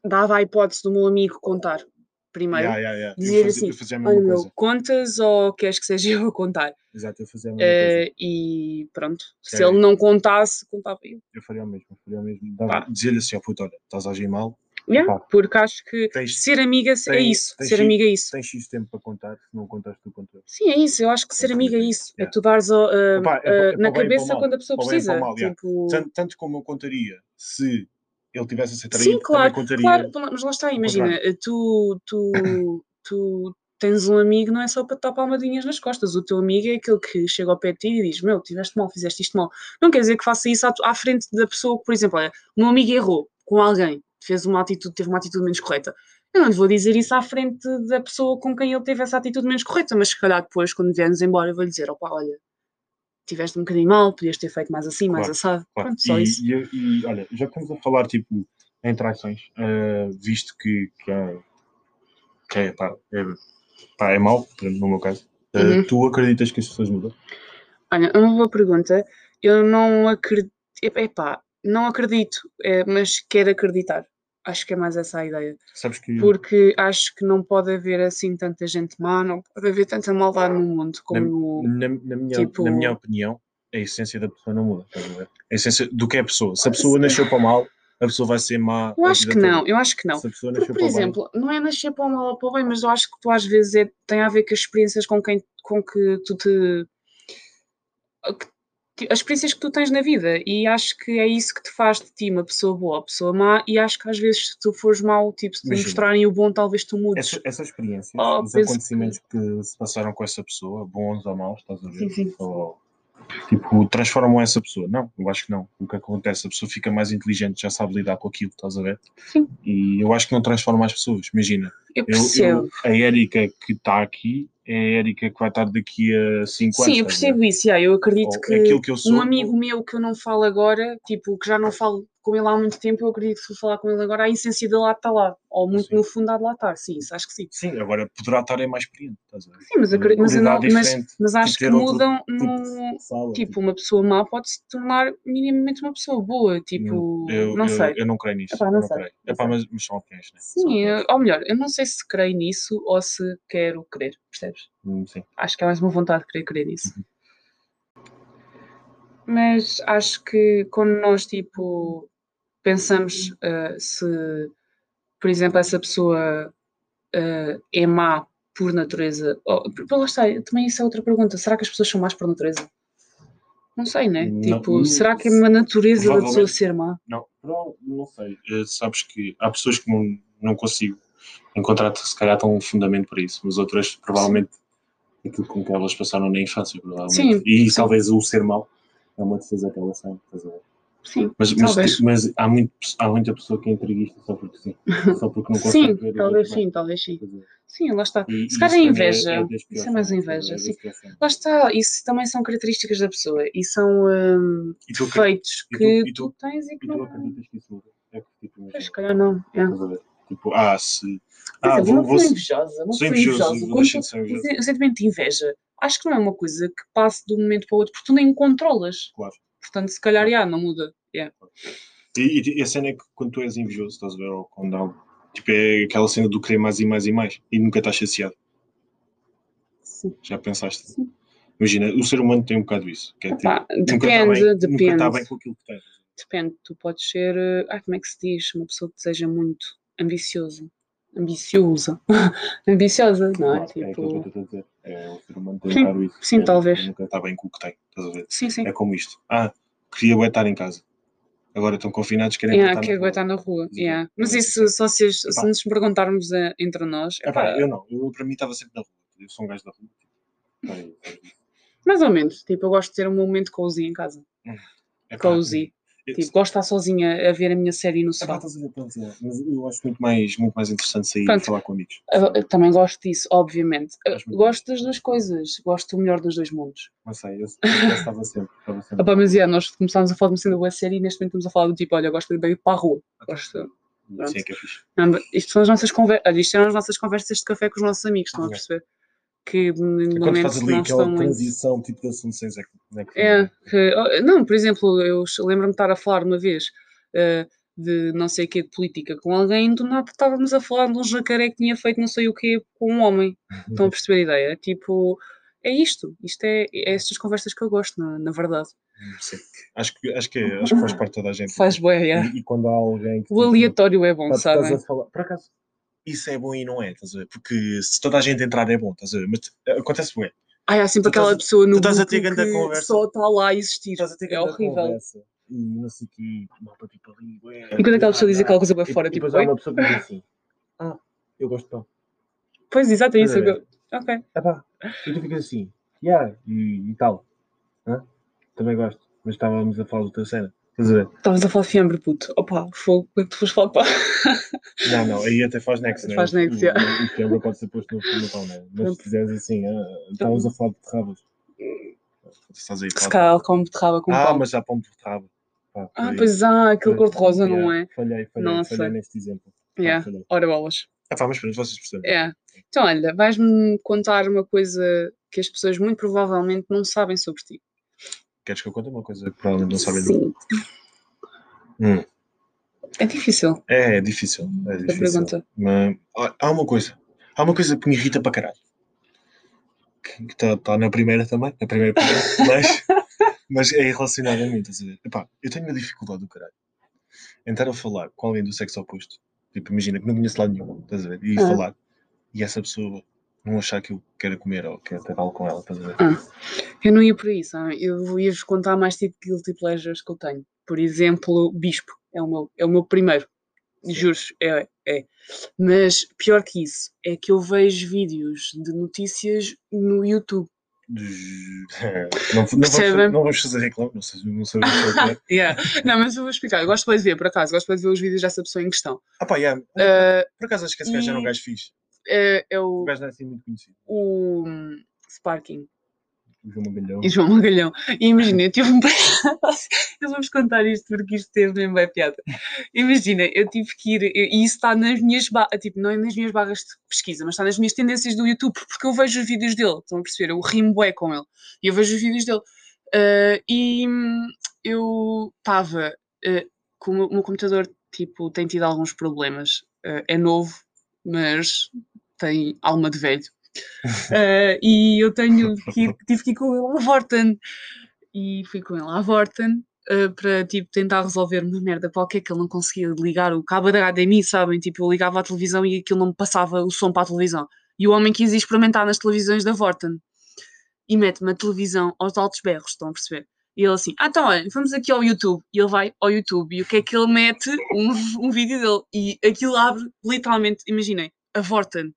Dava a hipótese do meu amigo contar primeiro. Yeah, yeah, yeah. Dizer fazia, assim, olha meu, contas ou queres que seja [LAUGHS] eu a contar? Exato, eu fazia a mesma uh, coisa. E pronto, se é. ele não contasse, contava eu. Eu faria o mesmo, eu faria o mesmo. Dizia-lhe assim, ó oh, puto, olha, estás a agir mal, Yeah, porque acho que tens, ser amiga é tens, é isso. Ser amiga é isso. Tens X tempo para contar, se não contas tu contas. Sim, é isso. Eu acho que ser amiga é isso. Yeah. É tu dares uh, Opa, é, uh, na cabeça quando a pessoa precisa. Mal, tipo... tanto, tanto, como eu contaria se ele tivesse a ser traído, Sim, claro, contaria. Claro, mas lá está, imagina, tu, tu, [COUGHS] tu tens um amigo, não é só para te dar palmadinhas nas costas. O teu amigo é aquele que chega ao pé de ti e diz: Meu, tiveste mal, fizeste isto mal. Não quer dizer que faça isso à, à frente da pessoa por exemplo, olha, o meu amigo errou com alguém fez uma atitude, teve uma atitude menos correta. Eu não lhe vou dizer isso à frente da pessoa com quem ele teve essa atitude menos correta, mas se calhar depois, quando viermos embora, eu vou lhe dizer: opá, olha, tiveste um bocadinho mal, podias ter feito mais assim, claro, mais assado. Claro. Pronto, só e, isso. E, e, olha, já estamos a falar, tipo, em traições, uh, visto que, que, é, que é, pá, é, pá, é mau, no meu caso. Uh, uhum. Tu acreditas que as pessoas mudam? Olha, uma boa pergunta. Eu não acredito. Epá, não acredito, é, mas quero acreditar. Acho que é mais essa a ideia. Que... Porque acho que não pode haver assim tanta gente má, não pode haver tanta maldade no mundo como. Na, na, na minha, tipo... na minha opinião, a essência da pessoa não muda. A essência do que é a pessoa. Se a pessoa nasceu para o mal, a pessoa vai ser má. Eu acho que não, toda. eu acho que não. Nasceu por, exemplo, bem... não é nascer para o mal ou para o bem, mas eu acho que tu às vezes é, tem a ver com as experiências com quem com que tu te as experiências que tu tens na vida e acho que é isso que te faz de ti uma pessoa boa ou pessoa má e acho que às vezes se tu fores mau, tipo, se te mostrarem o bom talvez tu mudes. Essa, essas experiências, oh, os acontecimentos que... que... se passaram com essa pessoa, bons ou maus, estás a ver? Sim, sim. Ou, tipo, transformam essa pessoa. Não, eu acho que não. O que acontece, a pessoa fica mais inteligente, já sabe lidar com aquilo, estás a ver? Sim. E eu acho que não transforma as pessoas. Imagina, eu, eu, eu a Érica que está aqui é a Érica que vai estar daqui a 5 anos. Sim, eu percebo isso, já. eu acredito que, que eu sou, um amigo meu que eu não falo agora, tipo, que já não falo com ele há muito tempo, eu acredito que se falar com ele agora, a essência dele lá está lá, ou muito sim. no fundo há de lá estar, sim, isso acho que sim. Sim, agora poderá estar é mais experiente, estás a ver? Sim, mas, acredito, mas, não, mas, mas acho que mudam no, tipo, tipo, uma pessoa má pode se tornar minimamente uma pessoa boa, tipo, eu, não eu, sei. Eu não creio nisso. Epá, não, não sei. Creio. Epá, mas, mas são opiniões, né? Sim, eu, ou melhor, eu não sei se creio nisso ou se quero crer, percebes? Hum, sim. Acho que é mais uma vontade de querer crer nisso. Uhum. Mas acho que quando nós, tipo, pensamos uh, se, por exemplo, essa pessoa uh, é má por natureza. Oh, lá está, também isso é outra pergunta. Será que as pessoas são más por natureza? Não sei, né? Não, tipo, não, será que é uma natureza da pessoa ser má? Não, não, não sei. Uh, sabes que há pessoas que não, não consigo encontrar, se calhar, tão um fundamento para isso, mas outras, provavelmente, aquilo com que elas passaram na infância, provavelmente. Sim, e sim. talvez o ser mau é uma defesa que elas têm, estás a ver? Sim, mas, mas, mas, há, muito, há muita pessoa que é entreguista só porque sim. Só porque não consegue sim, ver. Talvez sim, talvez sim. Sim, lá está. E, Se calhar é inveja. É, é isso é mais inveja. Sim. Lá está. Isso também são características da pessoa e são um, e tu, defeitos e tu, que e tu, tu, tens e que não. acreditas que isso muda? É que, tipo, pois, calhar não. É. Tipo, ah, se. Ah, vou, uma pessoa invejosa. Uma pessoa invejosa. O sentimento de inveja acho que não é uma coisa que passe de um momento para o outro porque tu nem controlas. Claro. Portanto, se calhar, já, não muda. Yeah. E, e, a cena é que quando tu és invejoso, estás a ver, ou quando há, tipo, é aquela cena do querer mais e mais e mais, e nunca estás saciado. Sim. Já pensaste? Sim. Imagina, o ser humano tem um bocado isso. Que é, tipo, depende, nunca está bem, depende. Nunca está bem com aquilo que tens. Depende, tu podes ser, ah, como é que se diz, uma pessoa que seja muito ambiciosa. Ambiciosa. [LAUGHS] ambiciosa, não é? Claro, tipo... É que a. É, o ser humano sim, isso. Sim, é, talvez. Nunca está bem com o que tem, estás a ver? Sim, sim. É como isto. Ah, queria estar em casa. Agora estão confinados, querem yeah, estar, na estar na rua. Yeah. Mas isso, só se, se nos perguntarmos uh, entre nós. Epá, eu não, eu, para mim estava sempre na rua. Eu sou um gajo da rua. Tipo, Mais ou menos. Tipo, eu gosto de ter um momento cozy em casa. Hum. Cozy. Tipo, gosto de estar sozinha a ver a minha série no sofá. mas eu acho muito mais, muito mais interessante sair Pronto. e falar com amigos. Eu, também gosto disso, obviamente. Gosto das duas coisas. Gosto do melhor dos dois mundos. Não sei, eu, eu estava sempre. Estava sempre. Opa, mas yeah, nós começámos a falar de uma cena boa série e neste momento estamos a falar do tipo, olha, gosto de ir para a rua. Gosto. Sim, é que é fixe. Isto, são as nossas conver... isto são as nossas conversas de café com os nossos amigos, estão a perceber? Que no Quando faz ali aquela transição muito... tipo de assunções é que, é, que, oh, não, por exemplo, eu lembro-me de estar a falar uma vez uh, de não sei o que de política com alguém, do nada estávamos a falar de um jacaré que tinha feito não sei o que com um homem. Estão a [LAUGHS] perceber a ideia? Tipo, é isto. Isto é, é estas conversas que eu gosto, na, na verdade. Sim. Acho que, acho, que, acho que faz parte de toda a gente. Faz bem, é. E, e, quando há alguém que. O tipo, aleatório é bom, sabe? Por acaso, isso é bom e não é, estás a ver? Porque se toda a gente entrar é bom, estás a ver? Mas eh, acontece bem. Ah, há sempre aquela estás, pessoa no grupo a ter que conversa, só está lá a existir. Estás a ter é horrível. Conversa, e não sei o que, malta tipo ali, ué, E quando aquela pessoa diz aquela coisa para fora, tipo. Depois há uma pessoa que diz assim: Ah, eu gosto de pão. Pois, exato, é isso. Eu... Ok. Epá, e tu ficas assim, yeah, e, e tal. Hã? Também gosto, mas estávamos a falar da tua cena. Estavas a falar fiambre, puto. Opa, fogo, como é que tu foste falar pá? Não, não, aí até faz nexo, né? Faz nexo, já. O, fiambre pode ser posto no, pão, né? Mas se fizeres assim, ah, estávamos a falar de terrabas. Estás aí, se calhar come beterraba com ah, pão. Ah, mas já pão de beterraba. ah, pois há, aquele cor-de-rosa, não é? Falhei, falhei, Nossa. falhei neste exemplo. Yeah. Ah, Ora bolas. Ah, pá, mas pronto, vocês percebem. É. Então, olha, vais-me contar uma coisa que as pessoas muito provavelmente não sabem sobre ti. Queres que eu conte uma coisa que provavelmente não sabem? Hum. É difícil. É, é difícil. É difícil. pergunta. Mas, há uma coisa. Há uma coisa que me irrita para caralho. Que está tá na primeira também. Na primeira [LAUGHS] mas, mas é relacionado a mim, estás a ver? Epá, eu tenho uma dificuldade do caralho. Entrar a falar com alguém do sexo oposto. Tipo, imagina que não conheço lado nenhum, estás a ver? E ah. falar. E essa pessoa não achar que eu quero comer ou quero ter algo com ela, estás a ver? Ah. Eu não ia por isso, sabe? eu ia-vos contar mais tipo de guilty pleasures que eu tenho. Por exemplo, Bispo é o meu, é o meu primeiro. Juro, é, é. Mas pior que isso, é que eu vejo vídeos de notícias no YouTube. [LAUGHS] Não, não, vamos, não vamos fazer reclame, não sei, não sei o que [LAUGHS] yeah. Não, mas eu vou explicar. Eu gosto de ver, por acaso, gosto de ver os vídeos dessa pessoa em questão. Ah, pá, yeah. uh, por acaso acho que esse gajo era um gajo fixe. É, é o. O gajo não é assim muito conhecido. O um, Sparking. O João Magalhão. E João Magalhão. E imagina, eu tive um. [LAUGHS] eu vou-vos contar isto porque isto teve mesmo bem piada. Imagina, eu tive que ir. E isso está nas minhas barras. Tipo, não é nas minhas barras de pesquisa, mas está nas minhas tendências do YouTube, porque eu vejo os vídeos dele. Estão a perceber? Eu rimo bué com ele. E eu vejo os vídeos dele. Uh, e hum, eu estava. Uh, com o meu computador, tipo, tem tido alguns problemas. Uh, é novo, mas tem alma de velho. Uh, [LAUGHS] e eu tenho que tive que ir com ele à Vorten. E fui com ele à Vorten uh, para tipo, tentar resolver uma merda qualquer que ele não conseguia ligar o cabo da HDMI, sabem? Tipo, eu ligava à televisão e aquilo não me passava o som para a televisão. E o homem quis experimentar nas televisões da Vorten e mete-me a televisão aos altos berros, estão a perceber? E ele assim, ah, então olha, vamos aqui ao YouTube. E ele vai ao YouTube e o que é que ele mete? Um, um vídeo dele. E aquilo abre, literalmente, imaginem, a Vorten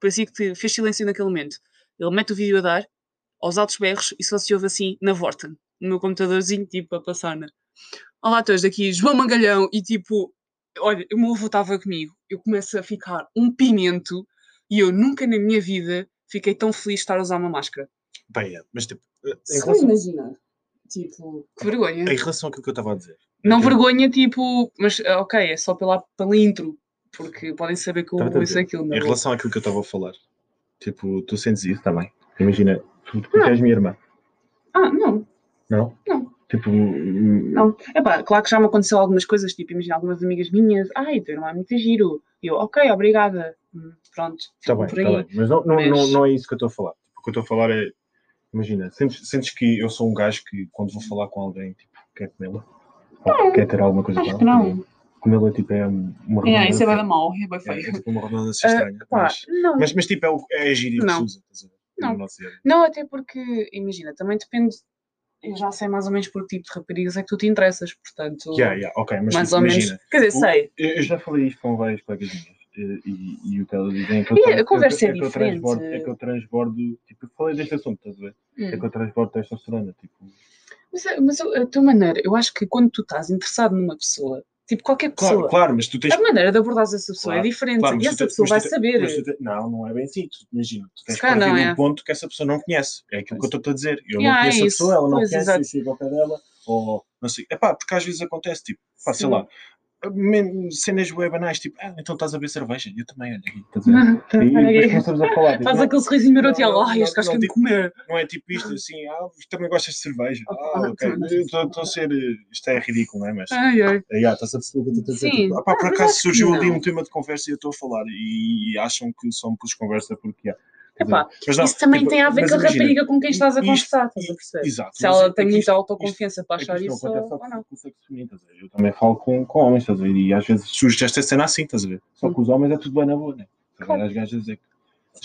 parecia que fez silêncio naquele momento. Ele mete o vídeo a dar, aos altos berros, e só se ouve assim na Vorten, no meu computadorzinho, tipo, a passar na. Olá, todos daqui, João Mangalhão, e tipo, olha, o meu avô estava comigo, eu começo a ficar um pimento, e eu nunca na minha vida fiquei tão feliz de estar a usar uma máscara. Bem, é, mas tipo. Em relação... imaginar. Tipo, que vergonha. Em relação àquilo que eu estava a dizer. Não vergonha, tipo, mas ok, é só pela, pela intro porque podem saber que eu tá, tá, ouço aquilo. Em é? relação àquilo que eu estava a falar, tipo, tu sentes isso também? Imagina, tu, tu és minha irmã. Ah, não. Não? Não. Tipo. Não. É pá, claro que já me aconteceu algumas coisas, tipo, imagina algumas amigas minhas, ai, teu irmão é muito giro. Eu, ok, obrigada. Hum, pronto. Está bem, está bem. Mas, não, não, mas... Não, não é isso que eu estou a falar. Tipo, o que eu estou a falar é. Imagina, sentes, sentes que eu sou um gajo que quando vou falar com alguém, tipo, quer comê-la? Ou quer ter alguma coisa com ela? Não como ele tipo, é uma redundância. É, isso é bem mal, é bem feio. É, é tipo uma redundância uh, estranha. Pá, mas, mas, mas, tipo, é, o, é a gíria que se usa. Não. não, até porque, imagina, também depende. Eu já sei mais ou menos por que tipo de raparigas é que tu te interessas, portanto. Yeah, yeah, ok, mas mais tipo, ou imagina, menos. Quer dizer, sei. Eu já falei isto com várias colegas minhas. E, e, o que elas dizem é que eu, e a conversa é, é, diferente. transbordo, é que eu transbordo, tipo, eu falei deste assunto, estás a ver? Hum. É que eu transbordo testosterona, tipo. Mas, mas a tua maneira, eu acho que quando tu estás interessado numa pessoa, Tipo, qualquer pessoa. Claro, claro, mas tu tens. A maneira de abordar essa pessoa é claro, é diferente claro, e essa pessoa vai te... saber. Te... Não, não é bem assim. Tu, imagina, tu tens que partir de um é. ponto que essa pessoa não conhece. É aquilo que eu estou a dizer. Eu yeah, não conheço é a pessoa, ela não pois, conhece, eu chego ao pé dela, ou não sei. É pá, porque às vezes acontece, tipo, pá, sei lá, cenas web banais, tipo, ah, então estás a ver cerveja? Eu também, olha aqui, estás a [LAUGHS] ver? E depois começamos a falar. Tipo, Faz aquele sorrisinho maroto e ela, ai, este gajo quer me tipo, comer. Não é tipo isto, assim, ah, também gostas de cerveja. Ah, ok. Estou a ser. Isto é ridículo, não é? Mas. Ai, ai. Yeah, estás a perceber o que eu estou a dizer? Tipo, ah, pá, por acaso surgiu ali um tema de conversa e eu estou a falar e acham que me pus conversa porque. Yeah, Epá, não, isso também tipo, tem a ver com a rapariga com quem estás a conversar, estás a perceber? Exato, Se ela tem muita autoconfiança para achar isso, ou não. Eu também falo com, com homens, estás a ver? E às vezes surge esta cena assim, estás a ver? Só que os homens é tudo bem na boa, né? Claro. As gajas é que.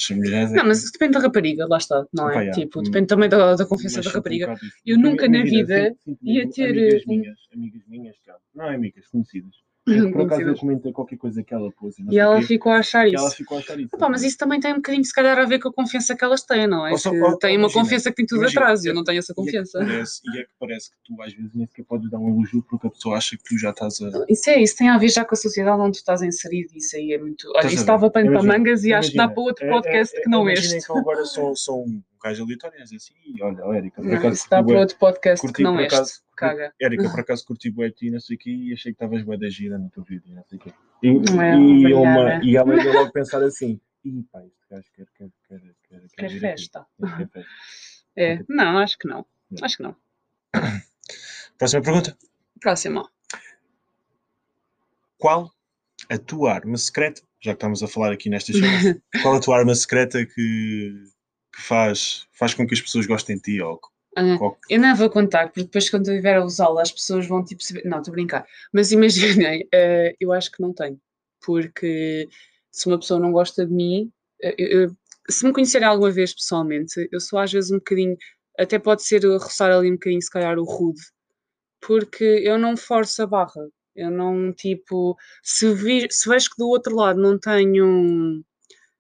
É não, mas depende da rapariga, lá está, não é? tipo, depende também da, da confiança da rapariga. Eu nunca na vida ia ter. Amigas minhas, amigas minhas, não é amigas, conhecidas por acaso eu comentei qualquer coisa que ela pôs. E, ela ficou a achar isso. ela ficou a achar isso. Opa, mas isso também tem um bocadinho, se calhar, a ver com a confiança que elas têm, não é? Só, que ou, tem uma confiança que tem tudo imagina, atrás e eu não tenho essa confiança. E é, parece, e é, que parece que tu às vezes nem sequer podes dar um elogio porque a pessoa acha que tu já estás a. Isso é, isso tem a ver já com a sociedade onde tu estás inserido. Isso aí é muito. Olha, isso estava para mangas e acho que dá para outro é, podcast é, que não este. que eu agora sou, sou um gajo aleatório e assim, olha, Érica, por acaso. Dá para outro podcast que não este caga. Érica, por [LAUGHS] acaso curti bué ti, não sei o quê, e achei que estavas bué da gira no teu vídeo, não sei o quê. E, é, e, uma, e ela ia logo [LAUGHS] pensar assim, ih pá, este gajo quer, quer, quer, quer, quer, quer festa. Quer festa. [LAUGHS] É, não, acho que não. Acho que não. [COUGHS] Próxima pergunta. Próxima. Qual a tua arma secreta, já que estamos a falar aqui nestas coisas, qual a tua arma secreta que, que faz, faz com que as pessoas gostem de ti ou Uh, eu não vou contar, porque depois quando eu estiver a usá-la as pessoas vão tipo saber. Não, estou a brincar. Mas imaginem, uh, [LAUGHS] eu acho que não tenho. Porque se uma pessoa não gosta de mim, uh, eu, se me conhecerem alguma vez pessoalmente, eu sou às vezes um bocadinho, até pode ser roçar ali um bocadinho, se calhar, o rude, porque eu não forço a barra. Eu não, tipo, se, vi, se vejo que do outro lado não tenho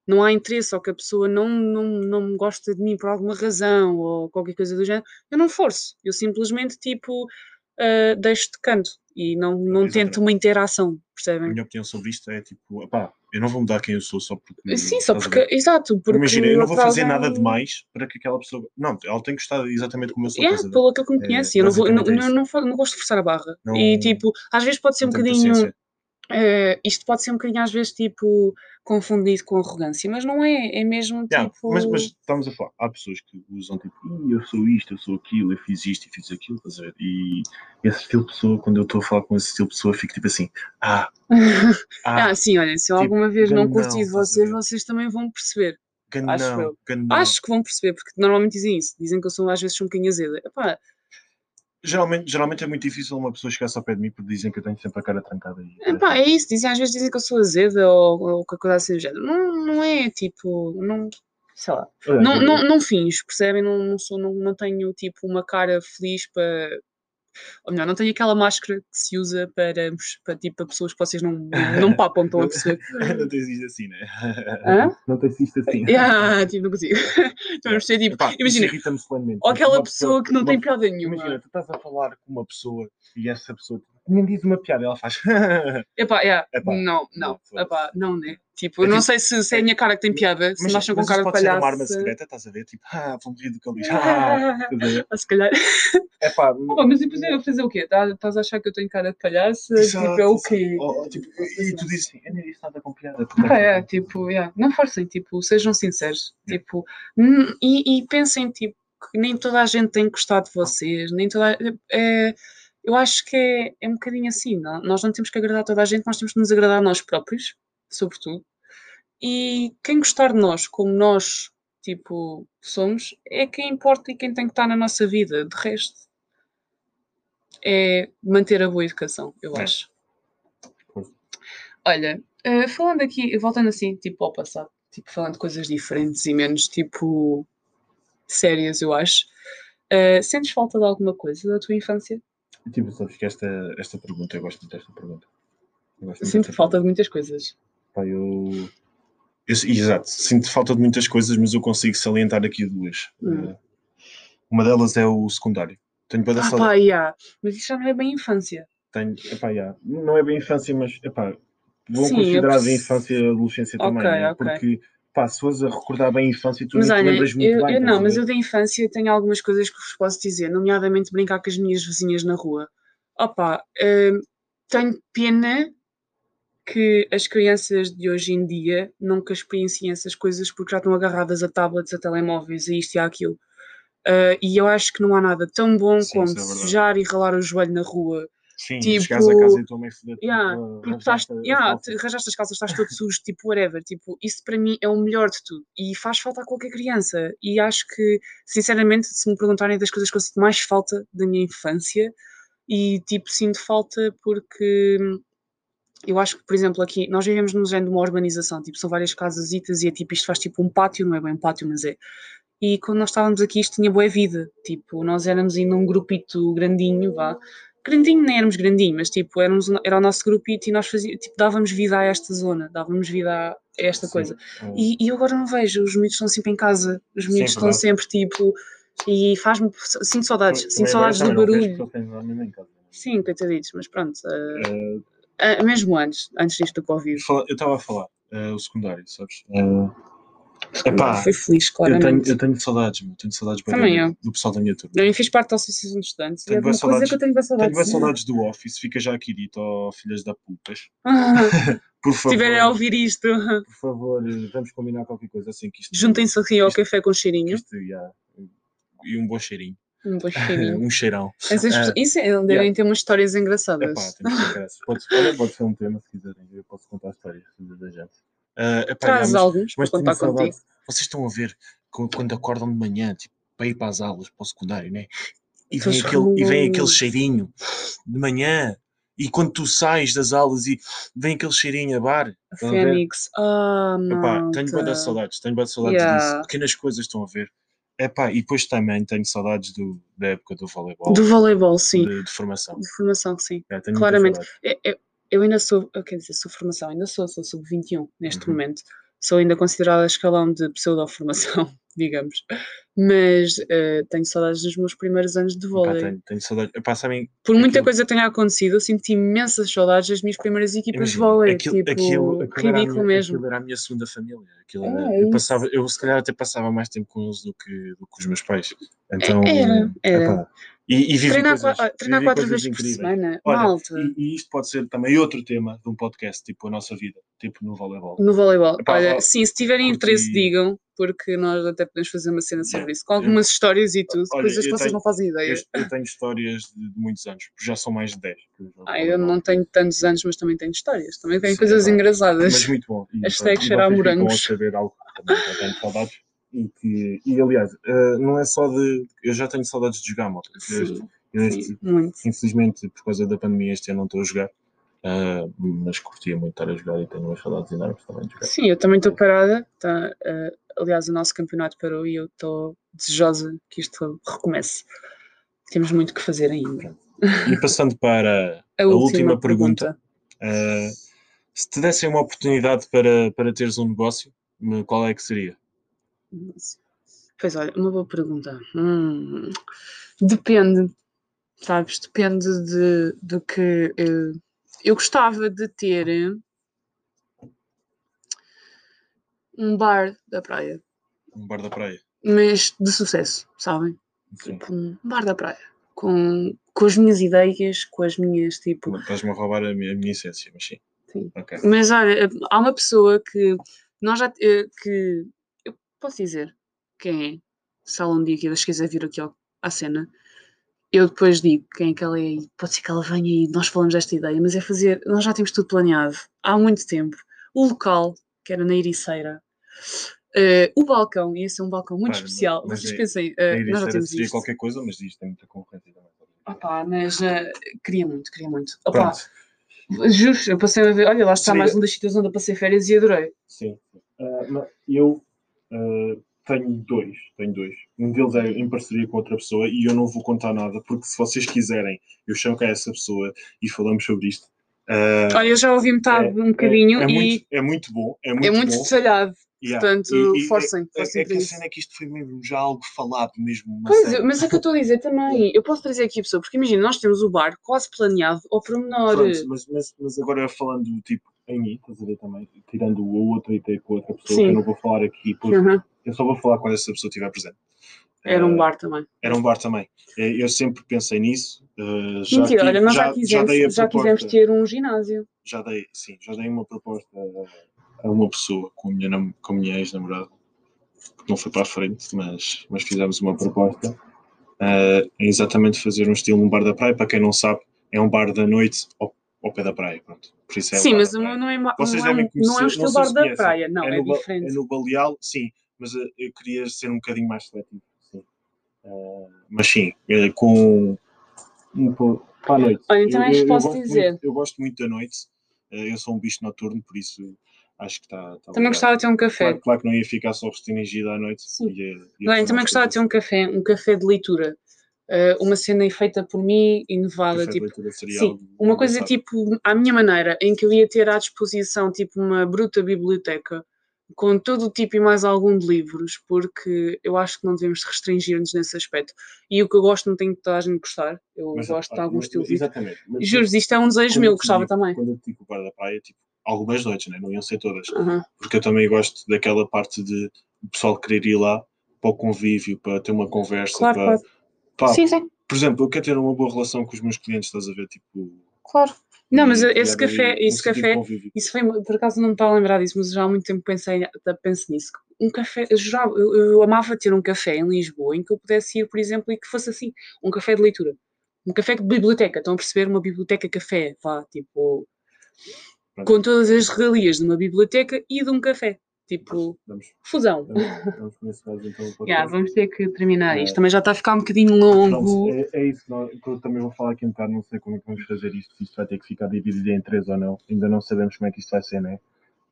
não há interesse ou que a pessoa não, não, não gosta de mim por alguma razão ou qualquer coisa do género, eu não forço. Eu simplesmente, tipo, uh, deixo de canto e não, não tento uma interação, percebem? A minha opinião sobre isto é tipo, pá, eu não vou mudar quem eu sou só porque. Sim, só porque. Exato, porque. Imagina, eu não vou fazer nada demais para que aquela pessoa. Não, ela tem que estar exatamente como eu sou. É, pelo aquilo que me conhece. É, eu não, vou, não, não, não, não, gosto de forçar a barra. Não, e tipo, às vezes pode ser um bocadinho. Uh, isto pode ser um bocadinho às vezes tipo confundido com arrogância, mas não é, é mesmo yeah, tipo. Mas, mas, estamos a falar, há pessoas que usam tipo, eu sou isto, eu sou aquilo, eu fiz isto e fiz aquilo? E esse estilo de pessoa, quando eu estou a falar com esse estilo de pessoa, fico tipo assim, ah, [LAUGHS] ah, ah sim, olha, se eu tipo, alguma vez não curti de vocês, vocês também vão perceber. acho, eu. acho que vão perceber, porque normalmente dizem isso, dizem que eu sou às vezes um bocadinho azeda. Epá, Geralmente, geralmente é muito difícil uma pessoa chegar-se ao pé de mim porque dizem que eu tenho sempre a cara trancada. E, pá, é isso, dizem, às vezes dizem que eu sou azeda ou, ou qualquer coisa assim do género. Não, não é tipo, não, sei lá, é, não, não, não finjo, percebem? Não, não, sou, não, não tenho tipo uma cara feliz para ou melhor, não tenho aquela máscara que se usa para, para, tipo, para pessoas que vocês não, não papam, estão a perceber. [LAUGHS] não tens isto assim, né? Hã? Não tens isto assim. Yeah, [LAUGHS] tipo, não consigo. Estou a mexer, tipo, Epá, imagina, ou aquela pessoa, pessoa, que não tem piada nenhuma. Imagina, tu estás a falar com uma pessoa e essa pessoa nem diz uma piada, ela faz. [LAUGHS] Epá, yeah. Epá, não, não, epá, não, né? Tipo, é não tipo, sei se, se é a minha cara que tem piada, se me acham com cara de palhaço. Pode ser uma arma secreta, estás a ver? Tipo, ah, vão rir do que ele diz. Ah, ah, [LAUGHS] se calhar. Epá, [LAUGHS] oh, mas depois eu fazer o quê? Tá, estás a achar que eu tenho cara de palhaço? Exato, tipo, é o quê? Oh, tipo, e tu dizes assim, eu nem disse nada com piada. Ah, é, tipo, yeah. não forcem, tipo, sejam sinceros. Tipo, e, e pensem, tipo, que nem toda a gente tem gostado de vocês, nem toda é, eu acho que é, é um bocadinho assim, não? nós não temos que agradar toda a gente, nós temos que nos agradar a nós próprios, sobretudo. E quem gostar de nós como nós, tipo, somos, é quem importa e quem tem que estar na nossa vida. De resto, é manter a boa educação, eu é. acho. Olha, uh, falando aqui, voltando assim, tipo, ao passado, tipo, falando de coisas diferentes e menos, tipo, sérias, eu acho. Uh, sentes falta de alguma coisa da tua infância? Tipo, sabes que esta, esta pergunta, eu gosto muito desta pergunta. Eu Sinto falta pergunta. de muitas coisas. Pá, eu... eu... Exato, sinto falta de muitas coisas, mas eu consigo salientar aqui duas. Hum. Uh, uma delas é o secundário. Tenho para ah, sal... pá, yeah. Mas isso já não é bem infância. Tenho, epá, yeah. Não é bem infância, mas epá, vou Sim, considerar eu... a infância e a adolescência okay, também, né? okay. porque pá, se fores a recordar bem a infância, tu mas olha, lembras muito eu, bem. Eu não, mas eu da infância tenho algumas coisas que vos posso dizer, nomeadamente brincar com as minhas vizinhas na rua. Opa, uh, tenho pena que as crianças de hoje em dia nunca experienciem essas coisas porque já estão agarradas a tablets, a telemóveis, a isto e a aquilo. Uh, e eu acho que não há nada tão bom Sim, como é e ralar o joelho na rua. Sim, tipo, chegares a casa e estou meio fodido. Yeah, tipo, estás, yeah, as calças, estás todo [LAUGHS] sujo, tipo, whatever. Tipo, isso para mim é o melhor de tudo. E faz falta a qualquer criança. E acho que, sinceramente, se me perguntarem das coisas que eu sinto mais falta da minha infância, e tipo, sinto falta porque eu acho que, por exemplo, aqui nós vivemos num género de uma urbanização, tipo, são várias casas e é tipo, isto faz tipo um pátio, não é bem um pátio, mas é. E quando nós estávamos aqui, isto tinha boa vida, tipo, nós éramos ainda um grupito grandinho, vá. Grandinho, nem éramos grandinho, mas tipo, éramos, era o nosso grupito e nós fazíamos, tipo, dávamos vida a esta zona, dávamos vida a esta Sim. coisa. E, e eu agora não vejo, os miúdos estão sempre em casa, os miúdos estão sempre tipo, e faz-me, sinto saudades, sinto saudades do barulho. Sim, coitaditos, mas pronto. Uh, uh, Uh, mesmo antes, antes disto do Covid. Eu estava a falar, uh, o secundário, sabes? Epá, foi feliz, claramente. Eu tenho, eu tenho saudades, meu, tenho saudades Também eu. do pessoal da minha turma. Eu fiz parte da Associação de Estudantes tenho é uma coisa que eu tenho bem saudades. Tenho bem saudades do Office, fica já aqui dito, ó oh, filhas da putas. [LAUGHS] [LAUGHS] Por favor. Se estiverem a ouvir isto. Por favor, vamos combinar qualquer coisa assim que isto. Juntem-se aqui ao café com cheirinho. Isto, yeah, e um bom cheirinho. Um bom cheirinho. [LAUGHS] um cheirão. Essas, uh, isso é, devem yeah. ter umas histórias engraçadas. Epá, tem pode, olha, pode ser um tema se quiserem. Eu posso contar histórias da gente. Uh, epá, Traz yeah, alguns mas, para contar contigo. Vocês estão a ver quando acordam de manhã, tipo, para ir para as aulas, para o secundário, né? E vem, aquele, e vem aquele cheirinho de manhã. E quando tu sais das aulas e vem aquele cheirinho a bar. Fênix. Ah, oh, tenho boas saudades, tenho boas saudades yeah. disso. Pequenas coisas estão a ver. Epá, e depois também tenho saudades do, da época do voleibol. Do voleibol, sim. De, de formação. De formação, sim. É, Claramente. Eu, eu, eu, ainda sou, quer dizer, sou formação, ainda sou, sou sub-21 neste uhum. momento. Sou ainda considerada escalão de pseudo-formação, [LAUGHS] digamos mas uh, tenho saudades dos meus primeiros anos de vôlei. tenho, tenho saudades. Epá, sabem, Por muita aquilo... coisa que tenha acontecido, eu senti imensas saudades das minhas primeiras equipas Imagina, de vôlei. Aquilo, tipo, aquilo, aquilo ridículo minha, mesmo. Aquilo era a minha segunda família. Aquilo é, eu, passava, eu se calhar até passava mais tempo com eles do que, do que os meus pais. Então, era, era. Epá, e, e treinar, coisas, treinar quatro vezes por semana, Olha, malta. E, e, isto pode ser também outro tema de um podcast, tipo a nossa vida, tipo no voleibol. No voleibol. Epá, Olha, sim, se tiverem curti... interesse, digam, porque nós até podemos fazer uma cena sobre isso, com algumas eu, histórias e tudo, Olha, coisas que vocês tenho, não fazem ideia. Eu, eu, tenho histórias de, de, muitos anos, porque já são mais de 10. Ah, eu não tenho tantos anos, mas também tenho histórias, também tenho sim, coisas é engraçadas. Mas muito bom. [LAUGHS] Hashtag cheirar morangos. saber algo também, tenho saudades. E, que, e aliás, uh, não é só de. Eu já tenho saudades de jogar moto. Sim. Sim, muito. Infelizmente, por causa da pandemia, este ano não estou a jogar. Uh, mas curtia muito estar a jogar e tenho umas saudades enormes também de jogar. Sim, eu também estou parada. Tá, uh, aliás, o nosso campeonato parou e eu estou desejosa que isto recomece. Temos muito que fazer ainda. E passando para [LAUGHS] a, a última, última, pergunta, pergunta. Uh, se te dessem uma oportunidade para, para teres um negócio, qual é que seria? Pois olha, uma boa pergunta. Hum, depende sabes? Depende de, do que eu, eu gostava de ter um bar da praia. Um bar da praia. Mas de sucesso, sabem? Sim. Tipo, um bar da praia. Com, com as minhas ideias, com as minhas tipo. Estás-me a roubar a minha, a minha essência, mas sim. Sim. Okay. Mas olha, há uma pessoa que nós já eh, que posso dizer quem é, se ela um dia que quiser vir aqui ao, à cena, eu depois digo quem é que ela é e pode ser que ela venha e nós falamos desta ideia, mas é fazer, nós já temos tudo planeado há muito tempo. O local, que era na Ericeira, uh, o balcão, ia ser um balcão muito Para, especial. Mas Vocês é, pensem, uh, nós já temos seria qualquer coisa, mas isto tem muita concorrência também. Opa, mas uh, queria muito, queria muito. Opa, justo, eu passei a ver, olha, lá está seria... mais um das sítios onde eu passei férias e adorei. Sim, uh, eu tenho dois, tenho dois. Um deles é em parceria com outra pessoa e eu não vou contar nada, porque se vocês quiserem, eu chamo cá essa pessoa e falamos sobre isto. Uh, Olha, eu já ouvi metade é, um bocadinho é, é, e. Muito, é muito bom. É muito, é muito bom. detalhado. Yeah. Portanto, e, e, forcem. É, forcem é, que a cena é que isto foi mesmo já algo falado mesmo. Pois, série. mas é que eu estou a dizer também. Eu posso trazer aqui a pessoa, porque imagina, nós temos o bar quase planeado ao pormenor. Pronto, mas, mas, mas agora falando do tipo em mim, estás a ver também, tirando o outro e com outra pessoa, Sim. que eu não vou falar aqui porque uhum. Eu só vou falar quando essa pessoa estiver presente. Era um bar também. Era um bar também. Eu sempre pensei nisso. já Mentira, olha, nós já, já, quisemos, já, já quisemos ter um ginásio. Já dei, sim, já dei uma proposta a uma pessoa com a minha, com a minha ex-namorada, que não foi para a frente, mas, mas fizemos uma proposta. Uh, é exatamente fazer um estilo um bar da praia. Para quem não sabe, é um bar da noite ao, ao pé da praia. Pronto. Por isso é sim, mas não é, não, é, Vocês não, é, não é um estilo bar da praia, não, é, é no, diferente. É no Baleal, sim, mas uh, eu queria ser um bocadinho mais seletivo. Sim. Uh, mas sim, com um, para a noite. Olha, então eu, eu, posso dizer. Muito, eu gosto muito da noite. eu sou um bicho noturno, por isso acho que está. Tá também gostava de ter um café. Claro, claro, que não ia ficar só restringido à noite. Sim. Ia, ia Bem, também gostava de ter um café, um café de leitura. Uh, uma cena feita por mim, inovada, tipo, sim, uma coisa tipo à minha maneira, em que eu ia ter à disposição tipo uma bruta biblioteca com todo o tipo e mais algum de livros, porque eu acho que não devemos restringir-nos nesse aspecto. E o que eu gosto não tem que toda a gente gostar, eu mas, gosto de algum estilo de Exatamente. Juro, isto é um desejo meu, gostava também. Quando eu digo o bar da praia, tipo, algumas noites, né? não iam ser todas. Uhum. Porque eu também gosto daquela parte de o pessoal querer ir lá para o convívio, para ter uma conversa. Claro, para, claro. Pá, sim, sim. Por exemplo, eu quero ter uma boa relação com os meus clientes, estás a ver? Tipo. Claro. Não, mas esse café, esse café, isso foi, por acaso não me estava a lembrar disso, mas já há muito tempo pensei, penso nisso. Um café, eu, jurava, eu, eu amava ter um café em Lisboa em que eu pudesse ir, por exemplo, e que fosse assim, um café de leitura. Um café de biblioteca, estão a perceber? Uma biblioteca café, vá, tipo, com todas as regalias de uma biblioteca e de um café. Tipo, vamos, fusão. Vamos, vamos, então, [LAUGHS] yeah, vamos ter que terminar é. isto. Também já está a ficar um bocadinho longo. Pronto, é, é, isso. Não, eu também vou falar aqui um bocado. Não sei como é que vamos fazer isto. Se isto vai ter que ficar dividido em três ou não. Ainda não sabemos como é que isto vai ser, né?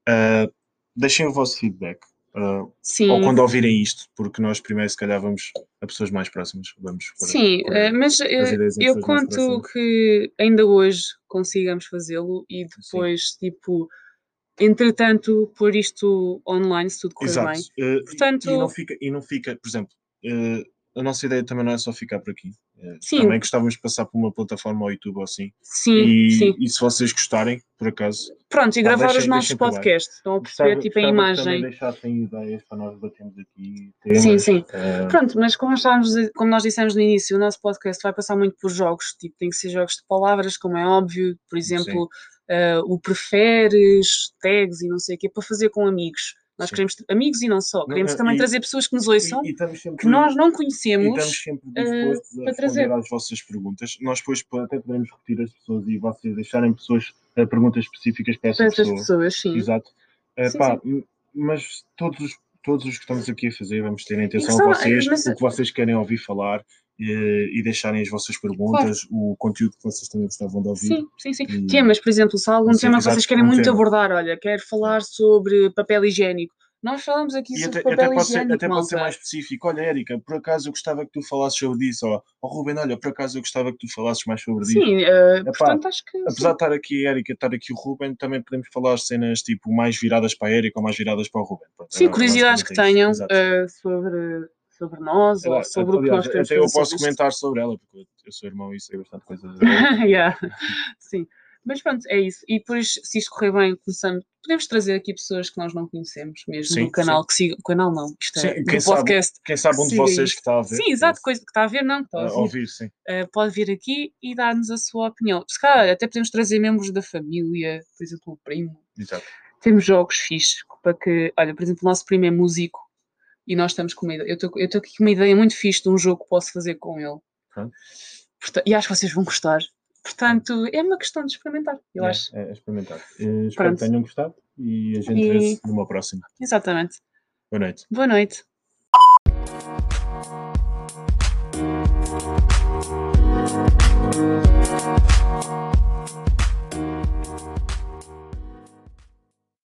Uh, deixem o vosso feedback. Uh, ou quando ouvirem isto, porque nós primeiro, se calhar, vamos a pessoas mais próximas. Vamos Sim, uh, mas eu conto que ainda hoje consigamos fazê-lo e depois, Sim. tipo entretanto, pôr isto online, se tudo correr Exato. bem. Uh, Portanto, e, e, não fica, e não fica, por exemplo, uh, a nossa ideia também não é só ficar por aqui. Uh, sim. Também gostávamos de passar por uma plataforma ao YouTube ou assim. Sim, e, sim. E se vocês gostarem, por acaso. Pronto, e gravar deixem, os nossos podcasts. Estão a perceber, tipo, a imagem. Deixassem ideias para nós batermos aqui. Temas, sim, sim. Uh... Pronto, mas como, estávamos, como nós dissemos no início, o nosso podcast vai passar muito por jogos. Tipo, tem que ser jogos de palavras, como é óbvio. Por exemplo. Sim uh, o preferes, tags e não sei o quê, para fazer com amigos. Nós Sim. queremos amigos e não só, queremos não, também e, trazer pessoas que nos ouçam, e, e sempre, que nós não conhecemos. E estamos sempre dispostos uh, a trazer às vossas perguntas. Nós depois até podemos repetir as pessoas e vocês deixarem pessoas uh, perguntas específicas para essas, para essas pessoas. Sim. Exato. Uh, sim, pá, sim. Mas todos os, todos os que estamos aqui a fazer, vamos ter a intenção a vocês, mas... o que vocês querem ouvir falar e, e deixarem as vossas perguntas, claro. o conteúdo que vocês também gostavam de ouvir. Sim, sim, sim. E... Temas, por exemplo, se há algum tema que vocês querem muito tema. abordar, olha, quero falar sobre papel higiênico. Nós falamos aqui e sobre até, papel até higiênico, ser, Até pode ser mais específico. Olha, Érica, por acaso eu gostava que tu falasses sobre isso. Ou, oh, Ruben, olha, por acaso eu gostava que tu falasses mais sobre isso. Sim, uh, portanto acho que... Apesar sim. de estar aqui a Érica, estar aqui o Ruben, também podemos falar cenas tipo mais viradas para a Érica ou mais viradas para o Ruben. Pronto, sim, curiosidades que tenham uh, sobre sobre nós ou sobre aliás, o que nós queremos Até eu posso comentar sobre ela, porque eu sou irmão e sei bastante coisa [LAUGHS] yeah. Sim. Mas pronto, é isso. E depois, se isto correr bem, começando, podemos trazer aqui pessoas que nós não conhecemos mesmo sim, no canal, sim. que sigam. O canal não, isto é sim, quem podcast. Sabe, quem sabe um de vocês que está a ver. Sim, exato, coisa que está a ver, não, que está a ouvir. ouvir sim. Uh, pode vir aqui e dar-nos a sua opinião. Se calhar até podemos trazer membros da família, por exemplo, o primo. Exato. Temos jogos fixos para que, olha, por exemplo, o nosso primo é músico e nós estamos com uma ideia. Eu estou aqui com uma ideia muito fixe de um jogo que posso fazer com ele. E acho que vocês vão gostar. Portanto, é uma questão de experimentar, eu é, acho. É, é experimentar. Eh, espero Pronto. que tenham gostado e a gente e... vê-se numa próxima. Exatamente. Boa noite. Boa noite.